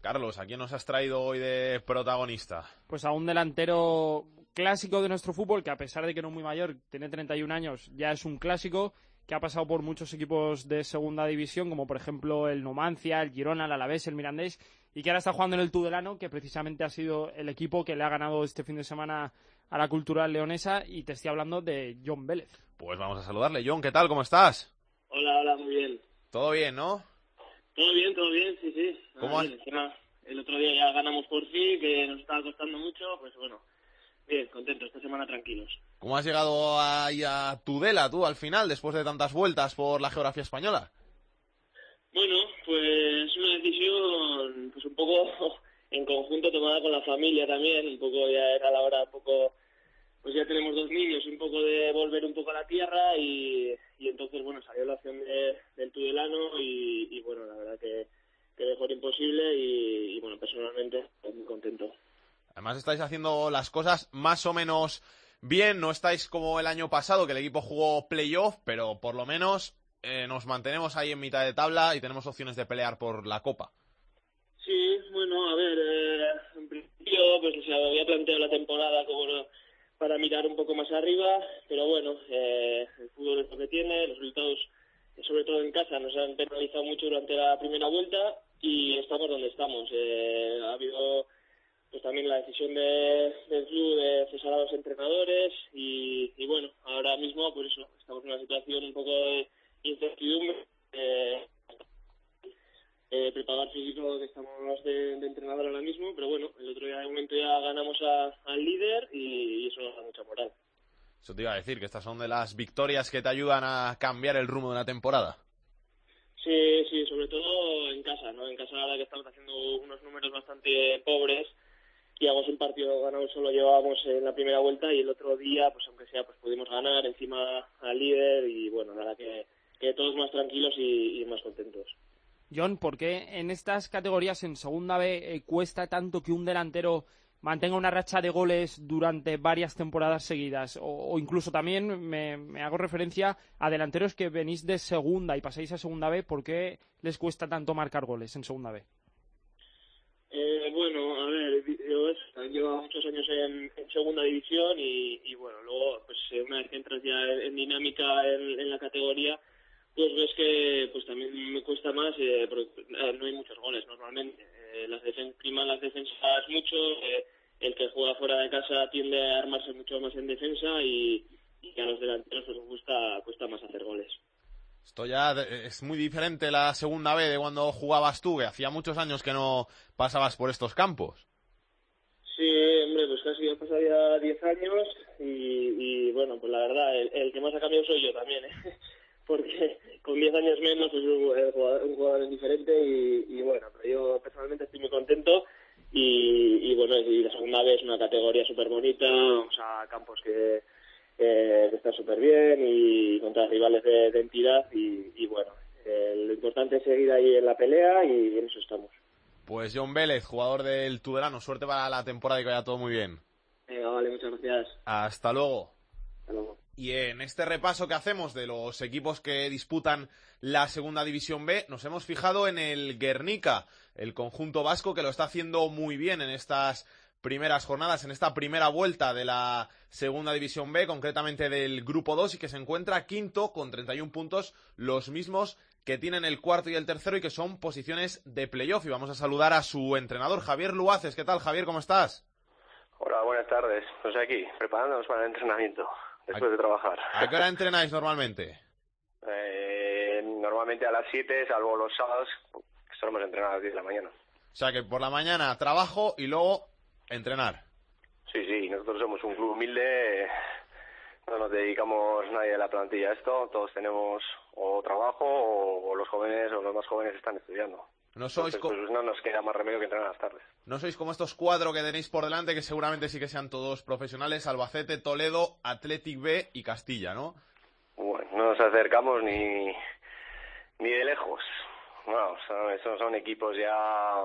Carlos, ¿a quién nos has traído hoy de protagonista? Pues a un delantero clásico de nuestro fútbol, que a pesar de que no es muy mayor, tiene 31 años, ya es un clásico, que ha pasado por muchos equipos de segunda división, como por ejemplo el Numancia, el Girona, el Alavés, el Mirandés, y que ahora está jugando en el Tudelano, que precisamente ha sido el equipo que le ha ganado este fin de semana a la Cultural Leonesa, y te estoy hablando de John Vélez. Pues vamos a saludarle. John, ¿qué tal? ¿Cómo estás? Hola, hola, muy bien. ¿Todo bien, no? Todo bien, todo bien, sí, sí. ¿Cómo encima, el otro día ya ganamos por fin, que nos estaba costando mucho, pues bueno, bien, contento, esta semana tranquilos. ¿Cómo has llegado ahí a Tudela tú al final, después de tantas vueltas por la geografía española? Bueno, pues una decisión, pues un poco en conjunto tomada con la familia también, un poco ya era la hora, un poco, pues ya tenemos dos niños, un poco de volver un poco a la tierra y, y entonces, bueno, salió la opción de, del Tudelano y, y bueno, la verdad que, que mejor imposible y, y bueno, personalmente estoy muy contento. Además estáis haciendo las cosas más o menos bien, no estáis como el año pasado, que el equipo jugó playoff, pero por lo menos eh, nos mantenemos ahí en mitad de tabla y tenemos opciones de pelear por la Copa. Sí, bueno, a ver, eh, en principio pues se había planteado la temporada como no- para mirar un poco más arriba, pero bueno, eh, el fútbol es lo que tiene, los resultados, eh, sobre todo en casa, nos han penalizado mucho durante la primera vuelta y estamos donde estamos. Eh, ha habido pues también la decisión de, del club de cesar a los entrenadores y, y bueno, ahora mismo pues eso, estamos en una situación un poco de incertidumbre. Eh, eh, preparar físico que estamos de, de entrenador ahora mismo, pero bueno, el otro día de momento ya ganamos a- al líder y, y eso nos da mucha moral. Eso te iba a decir, que estas son de las victorias que te ayudan a cambiar el rumbo de una temporada. Sí, sí, sobre todo en casa, ¿no? En casa la que estamos haciendo unos números bastante pobres y hagamos un partido ganado solo llevábamos en la primera vuelta y el otro día, pues aunque sea, pues pudimos ganar encima al líder y bueno, nada que, que todos más tranquilos y, y más contentos. John, ¿por qué en estas categorías en segunda B eh, cuesta tanto que un delantero mantenga una racha de goles durante varias temporadas seguidas? O, incluso también me, hago referencia a delanteros que venís de segunda y pasáis a segunda B, ¿por qué les cuesta tanto marcar goles en segunda B? Eh, bueno, a ver, yo he llevado muchos años en, segunda división y, bueno, luego pues eh, una vez que entras ya en, dinámica en la categoría, pues ves que pues también me cuesta más eh, porque eh, no hay muchos goles normalmente. Eh, las defen priman las defensas mucho, eh, el que juega fuera de casa tiende a armarse mucho más en defensa y, y a los delanteros pues cuesta, cuesta más hacer goles. Esto ya es muy diferente la segunda B de cuando jugabas tú, que hacía muchos años que no pasabas por estos campos. Sí, hombre, pues casi han pasado ya 10 años y, y, bueno, pues la verdad, el, el que más ha cambiado soy yo también, ¿eh? Porque con 10 años menos pues un, jugador, un jugador es diferente y, y bueno, pero yo personalmente estoy muy contento y, y bueno, y la segunda vez una categoría súper bonita, o sea, campos que, eh, que están súper bien y contra rivales de, de entidad y, y bueno, eh, lo importante es seguir ahí en la pelea y en eso estamos. Pues John Vélez, jugador del Tudelano, suerte para la temporada y que vaya todo muy bien. Venga, vale, muchas gracias. Hasta luego. Y en este repaso que hacemos de los equipos que disputan la segunda división B, nos hemos fijado en el Guernica, el conjunto vasco que lo está haciendo muy bien en estas primeras jornadas, en esta primera vuelta de la segunda división B, concretamente del grupo 2, y que se encuentra quinto con 31 puntos, los mismos que tienen el cuarto y el tercero y que son posiciones de playoff. Y vamos a saludar a su entrenador, Javier Luaces. ¿Qué tal, Javier? ¿Cómo estás? Hola, buenas tardes. Pues aquí, preparándonos para el entrenamiento, después de trabajar. ¿A qué hora entrenáis normalmente? Eh, normalmente a las 7, salvo los sábados, que solemos entrenar a las 10 de la mañana. O sea que por la mañana trabajo y luego entrenar. Sí, sí, nosotros somos un club humilde, no nos dedicamos nadie de la plantilla a esto, todos tenemos o trabajo o, o los jóvenes o los más jóvenes están estudiando. No sois, Entonces, pues no nos queda más remedio que entrenar a las tardes. no sois como estos cuatro que tenéis por delante, que seguramente sí que sean todos profesionales, Albacete, Toledo, Athletic B y Castilla, ¿no? Bueno, no nos acercamos ni, ni de lejos. No, son, esos son equipos ya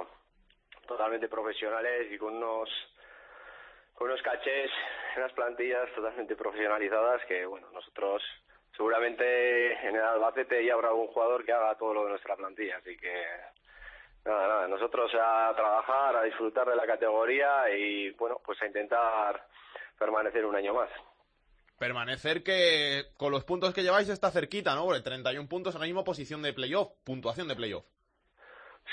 totalmente profesionales y con unos con unos cachés, unas plantillas totalmente profesionalizadas que, bueno, nosotros seguramente en el Albacete ya habrá algún jugador que haga todo lo de nuestra plantilla, así que nada, nada, nosotros a trabajar, a disfrutar de la categoría y, bueno, pues a intentar permanecer un año más. Permanecer que con los puntos que lleváis está cerquita, ¿no? Porque 31 puntos ahora mismo posición de playoff, puntuación de playoff.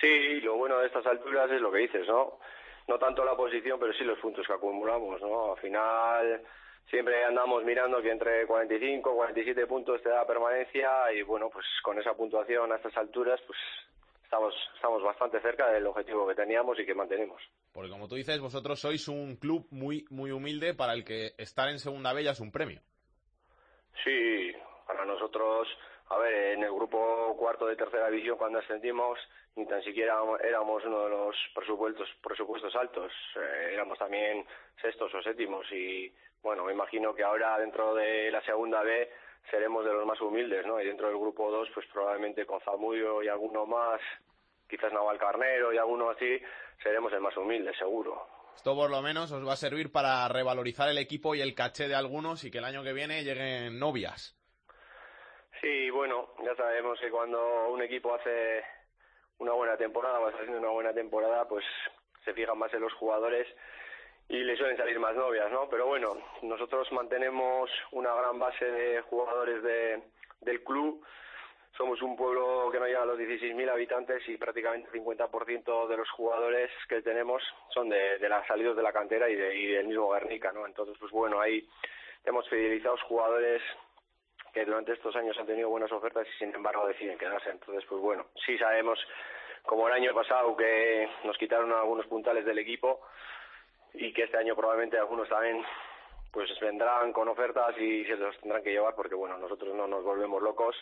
Sí, lo bueno de estas alturas es lo que dices, ¿no? No tanto la posición, pero sí los puntos que acumulamos, ¿no? Al final siempre andamos mirando que entre 45 47 puntos te da permanencia y bueno, pues con esa puntuación a estas alturas, pues estamos estamos bastante cerca del objetivo que teníamos y que mantenemos. Porque como tú dices, vosotros sois un club muy, muy humilde para el que estar en segunda B ya es un premio. Sí, para nosotros, a ver, en el grupo cuarto de tercera división cuando ascendimos, ni tan siquiera éramos uno de los presupuestos, presupuestos altos, eh, éramos también sextos o séptimos y bueno, me imagino que ahora dentro de la segunda B seremos de los más humildes, ¿no? Y dentro del grupo 2, pues probablemente con Zamudio y alguno más, quizás Naval Carnero y alguno así, seremos el más humilde, seguro. Esto por lo menos os va a servir para revalorizar el equipo y el caché de algunos y que el año que viene lleguen novias. Sí, bueno, ya sabemos que cuando un equipo hace una buena temporada, va haciendo una buena temporada, pues se fijan más en los jugadores y le suelen salir más novias, ¿no? Pero bueno, nosotros mantenemos una gran base de jugadores de, del club. Somos un pueblo que no llega a los 16.000 habitantes y prácticamente el 50% de los jugadores que tenemos son de, de las salidos de la cantera y, de, y del mismo Guernica, ¿no? Entonces, pues bueno, ahí hemos fidelizado jugadores que durante estos años han tenido buenas ofertas y sin embargo deciden quedarse. Entonces, pues bueno, sí sabemos, como el año pasado, que nos quitaron algunos puntales del equipo y que este año probablemente algunos también pues vendrán con ofertas y se los tendrán que llevar porque bueno, nosotros no nos volvemos locos,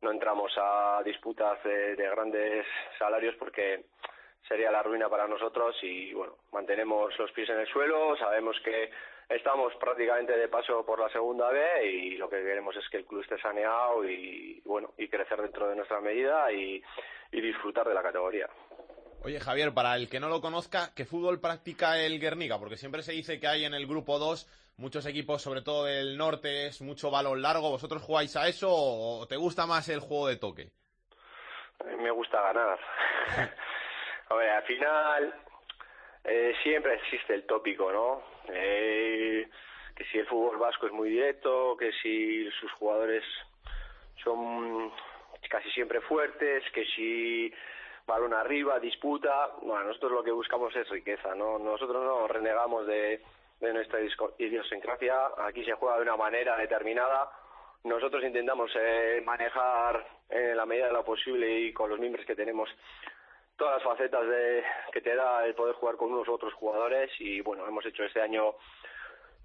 no entramos a disputas de, de grandes salarios porque sería la ruina para nosotros y bueno, mantenemos los pies en el suelo, sabemos que estamos prácticamente de paso por la segunda B y lo que queremos es que el club esté saneado y bueno, y crecer dentro de nuestra medida y disfrutar de la categoría. Oye, Javier, para el que no lo conozca, ¿qué fútbol practica el Guernica? Porque siempre se dice que hay en el grupo 2 muchos equipos, sobre todo del norte, es mucho balón largo. ¿Vosotros jugáis a eso o te gusta más el juego de toque? Me gusta ganar. a ver, al final eh, siempre existe el tópico, ¿no? Eh, que si el fútbol vasco es muy directo, que si sus jugadores son casi siempre fuertes, que si balón arriba, disputa. Bueno, nosotros lo que buscamos es riqueza, ¿no? Nosotros no renegamos de, de nuestra idiosincrasia. Aquí se juega de una manera determinada. Nosotros intentamos eh, manejar en la medida de lo posible y con los miembros que tenemos todas las facetas de, que te da el poder jugar con unos u otros jugadores y bueno, hemos hecho este año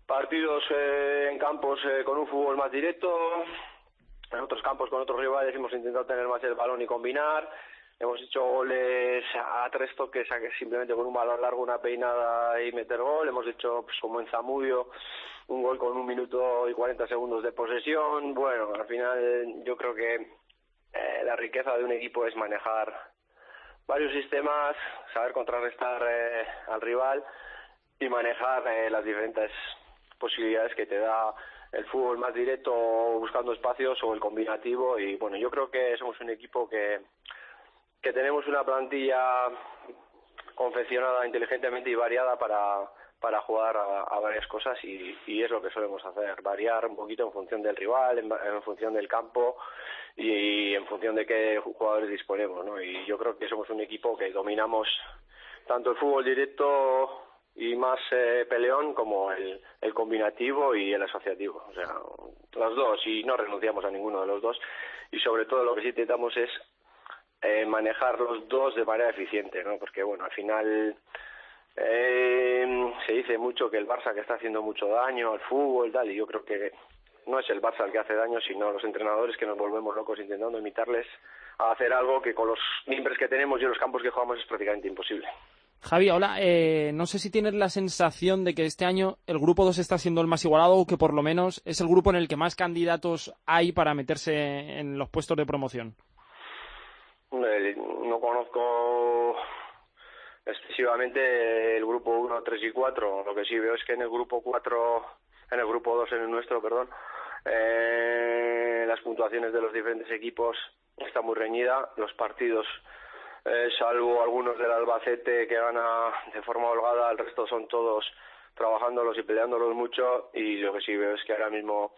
partidos eh, en campos eh, con un fútbol más directo, en otros campos con otros rivales hemos intentado tener más el balón y combinar. Hemos hecho goles a tres toques a que simplemente con un balón largo, una peinada y meter gol. Hemos hecho, pues, como en Zamudio, un gol con un minuto y 40 segundos de posesión. Bueno, al final yo creo que eh, la riqueza de un equipo es manejar varios sistemas, saber contrarrestar eh, al rival y manejar eh, las diferentes posibilidades que te da el fútbol más directo buscando espacios o el combinativo y bueno, yo creo que somos un equipo que, que tenemos una plantilla confeccionada inteligentemente y variada para, para jugar a, varias cosas y, y es lo que solemos hacer, variar un poquito en función del rival, en, en función del campo y en función de qué jugadores disponemos, ¿no? Y yo creo que somos un equipo que dominamos tanto el fútbol directo y más eh, peleón como el, el combinativo y el asociativo, o sea, los dos y no renunciamos a ninguno de los dos y sobre todo lo que sí intentamos es eh, manejar los dos de manera eficiente, ¿no? Porque bueno, al final eh, se dice mucho que el Barça que está haciendo mucho daño al fútbol tal y yo creo que no es el Barça el que hace daño, sino los entrenadores que nos volvemos locos intentando imitarles a hacer algo que con los miembros que tenemos y los campos que jugamos es prácticamente imposible. Javi, hola, eh, no sé si tienes la sensación de que este año el grupo 2 está siendo el más igualado o que por lo menos es el grupo en el que más candidatos hay para meterse en los puestos de promoción. No conozco excesivamente el grupo 1, 3 y 4. Lo que sí veo es que en el grupo 4, en el grupo 2, en el nuestro, perdón, eh, las puntuaciones de los diferentes equipos está muy reñida. Los partidos, eh, salvo algunos del Albacete que gana de forma holgada, el resto son todos trabajándolos y peleándolos mucho. Y lo que sí veo es que ahora mismo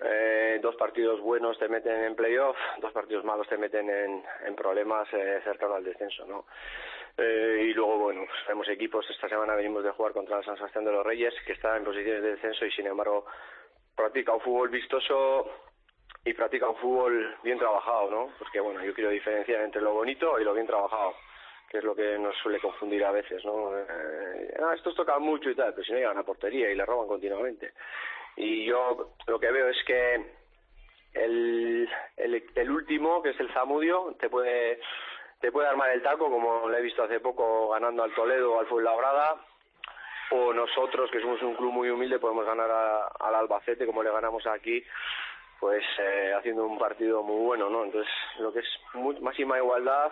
eh, dos partidos buenos te meten en playoff, dos partidos malos te meten en, problemas eh, cercanos al descenso, ¿no? Eh, y luego, bueno, pues tenemos equipos, esta semana venimos de jugar contra el San Sebastián de los Reyes, que está en posiciones de descenso y sin embargo practica un fútbol vistoso y practica un fútbol bien trabajado, ¿no? Porque bueno, yo quiero diferenciar entre lo bonito y lo bien trabajado, que es lo que nos suele confundir a veces, ¿no? Eh, ah, estos tocan mucho y tal, pero si no llegan a portería y le roban continuamente. Y yo lo que veo es que el, el, el último, que es el Zamudio, te puede te puede armar el taco, como lo he visto hace poco ganando al Toledo o al Fuenlabrada, o nosotros, que somos un club muy humilde, podemos ganar a- al Albacete, como le ganamos aquí, pues eh, haciendo un partido muy bueno, ¿no? Entonces, lo que es mu- máxima igualdad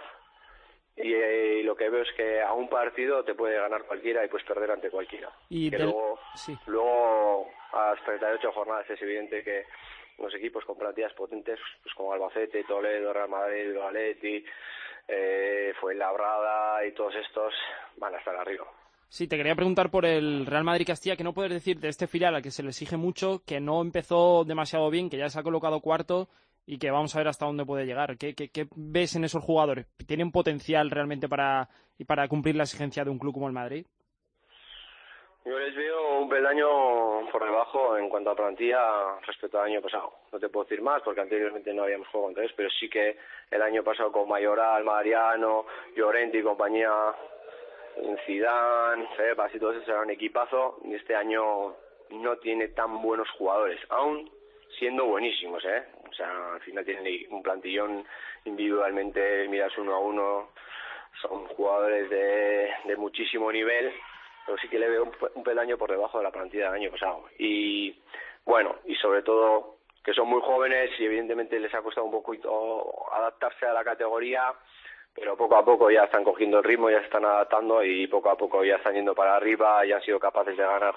y, eh, y lo que veo es que a un partido te puede ganar cualquiera y puedes perder ante cualquiera. Y que del- luego, sí. luego a las 38 jornadas es evidente que los equipos con plantillas potentes, pues como Albacete, Toledo, Real Madrid, Atleti, eh, Fuenlabrada y todos estos van a estar arriba. Sí, te quería preguntar por el Real Madrid Castilla, que no puedes decir de este filial al que se le exige mucho, que no empezó demasiado bien, que ya se ha colocado cuarto y que vamos a ver hasta dónde puede llegar. ¿Qué, qué, ves en esos jugadores? ¿Tienen potencial realmente para, y para cumplir la exigencia de un club como el Madrid? Yo les veo un peldaño por debajo en cuanto a plantilla respecto al año pasado. No te puedo decir más porque anteriormente no habíamos jugado contra ellos, pero sí que el año pasado con Mayoral, Mariano, Llorente y compañía, Zidane, Cepas y todo eso era un equipazo y este año no tiene tan buenos jugadores, aún siendo buenísimos, ¿eh? O sea, al final tienen un plantillón individualmente, miras uno a uno, son jugadores de, de muchísimo nivel, pero sí que le veo un, un peldaño por debajo de la plantilla del año pasado. Y bueno, y sobre todo que son muy jóvenes y evidentemente les ha costado un poquito adaptarse a la categoría, pero poco a poco ya están cogiendo el ritmo, ya se están adaptando y poco a poco ya están yendo para arriba y han sido capaces de ganar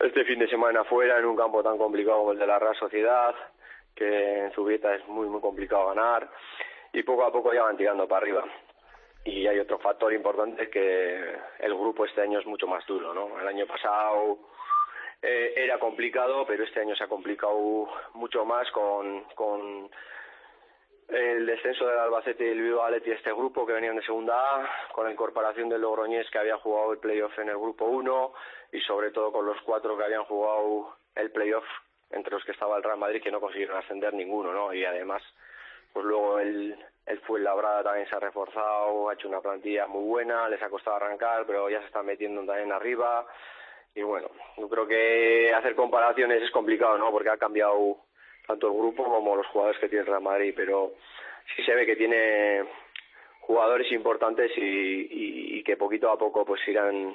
este fin de semana fuera en un campo tan complicado como el de la Real Sociedad, que en Zubieta es muy muy complicado ganar y poco a poco ya van tirando para arriba. Y hay otro factor importante que el grupo este año es mucho más duro, ¿no? El año pasado eh, era complicado, pero este año se ha complicado mucho más con, con el descenso del Albacete y el Bilbao Athletic este grupo que venían de segunda A, con la incorporación del Logroñés que había jugado el playoff en el grupo 1 y sobre todo con los cuatro que habían jugado el playoff entre los que estaba el Real Madrid que no consiguieron ascender ninguno, ¿no? Y además, pues luego el, el Fuenlabrada también se ha reforzado, ha hecho una plantilla muy buena, les ha costado arrancar, pero ya se están metiendo también arriba. Y bueno, yo creo que hacer comparaciones es complicado, ¿no? Porque ha cambiado tanto el grupo como los jugadores que tiene el Real Madrid, pero sí se ve que tiene jugadores importantes y, y, y que poquito a poco pues irán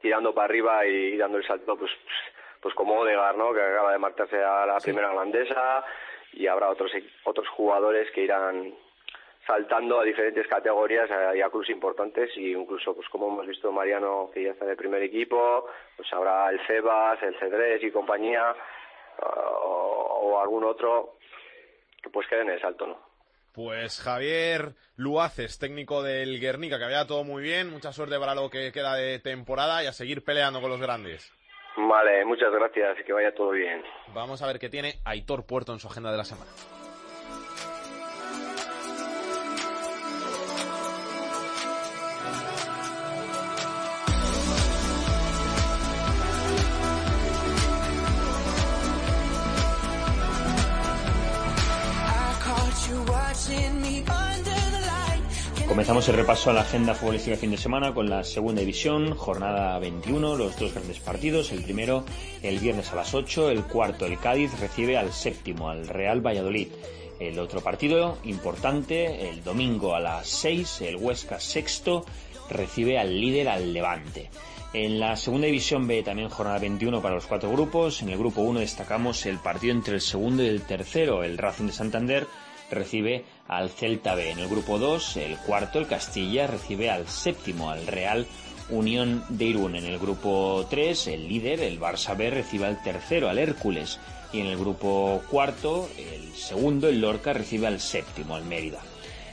tirando para arriba y, dando el salto pues pues como Odegaard, ¿no? Que acaba de marcharse a la primera holandesa y habrá otros otros jugadores que irán saltando a diferentes categorías y a clubes importantes y incluso pues como hemos visto Mariano que ya está en el primer equipo pues habrá el Cebas, el Cedrés y compañía o, o algún otro, pues quede en el salto, ¿no? Pues Javier Luaces, técnico del Guernica, que había todo muy bien. Mucha suerte para lo que queda de temporada y a seguir peleando con los grandes. Vale, muchas gracias y que vaya todo bien. Vamos a ver qué tiene Aitor Puerto en su agenda de la semana. Comenzamos el repaso a la agenda futbolística fin de semana con la segunda división, jornada 21, los dos grandes partidos. El primero, el viernes a las 8, el cuarto, el Cádiz recibe al séptimo, al Real Valladolid. El otro partido importante, el domingo a las 6, el Huesca sexto recibe al líder al Levante. En la segunda división B también jornada 21 para los cuatro grupos. En el grupo 1 destacamos el partido entre el segundo y el tercero, el Racing de Santander recibe al Celta B. En el grupo 2, el cuarto, el Castilla, recibe al séptimo, al Real Unión de Irún. En el grupo 3, el líder, el Barça B, recibe al tercero, al Hércules. Y en el grupo cuarto, el segundo, el Lorca, recibe al séptimo, al Mérida.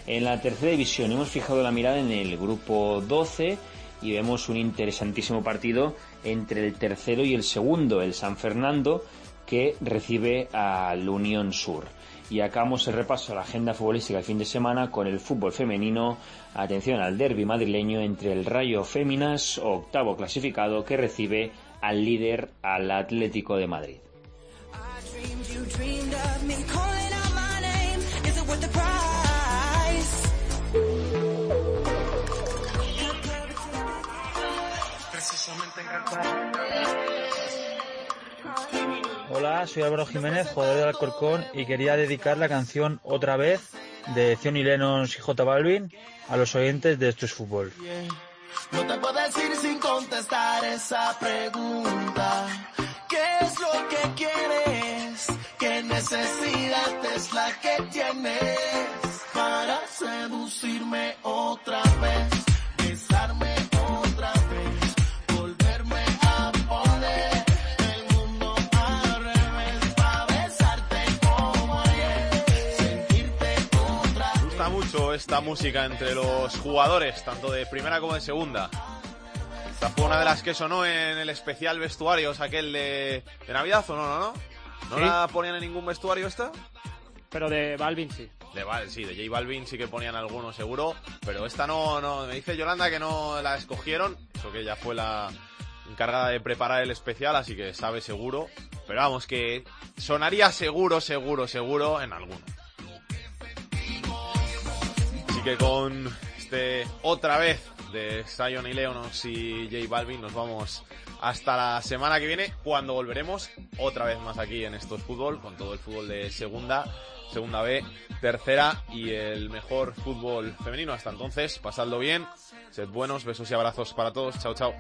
En la tercera división hemos fijado la mirada en el grupo 12 y vemos un interesantísimo partido entre el tercero y el segundo, el San Fernando, que recibe al Unión Sur. Y acabamos el repaso a la agenda futbolística del fin de semana con el fútbol femenino. Atención al derby madrileño entre el Rayo Féminas, octavo clasificado, que recibe al líder, al Atlético de Madrid. Hola, soy Álvaro Jiménez, jugador del Alcorcón, y quería dedicar la canción Otra vez de Zion Lennox y J Balvin a los oyentes de Esto es Fútbol. No te puedes ir sin contestar esa pregunta. ¿Qué es lo que quieres? ¿Qué necesidad es la que tienes para seducirme otra vez? Esta música entre los jugadores, tanto de primera como de segunda. Esta fue una de las que sonó en el especial vestuarios, aquel de, de Navidad, ¿o no? ¿No, no? ¿No Sí. la ponían en ningún vestuario esta? Pero de Balvin sí. De Val, sí, de J Balvin sí que ponían algunos seguro, pero esta no, no, me dice Yolanda que no la escogieron, eso que ella fue la encargada de preparar el especial, así que sabe seguro, pero vamos, que sonaría seguro, seguro, seguro en alguno. Que con este otra vez de Zion y Leonos y J Balvin nos vamos hasta la semana que viene cuando volveremos otra vez más aquí en Estos Fútbol con todo el fútbol de segunda, segunda B, tercera y el mejor fútbol femenino. Hasta entonces, pasadlo bien, sed buenos, besos y abrazos para todos. Chao, chao.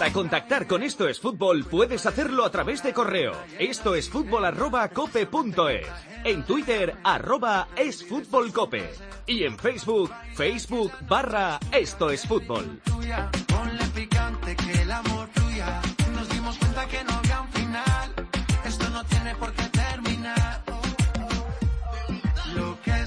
Para contactar con Esto es Fútbol puedes hacerlo a través de correo. Esto es fútbol arroba cope. En Twitter arroba es fútbol. Y en Facebook, Facebook barra Esto es Fútbol. esto no tiene por qué terminar. Lo que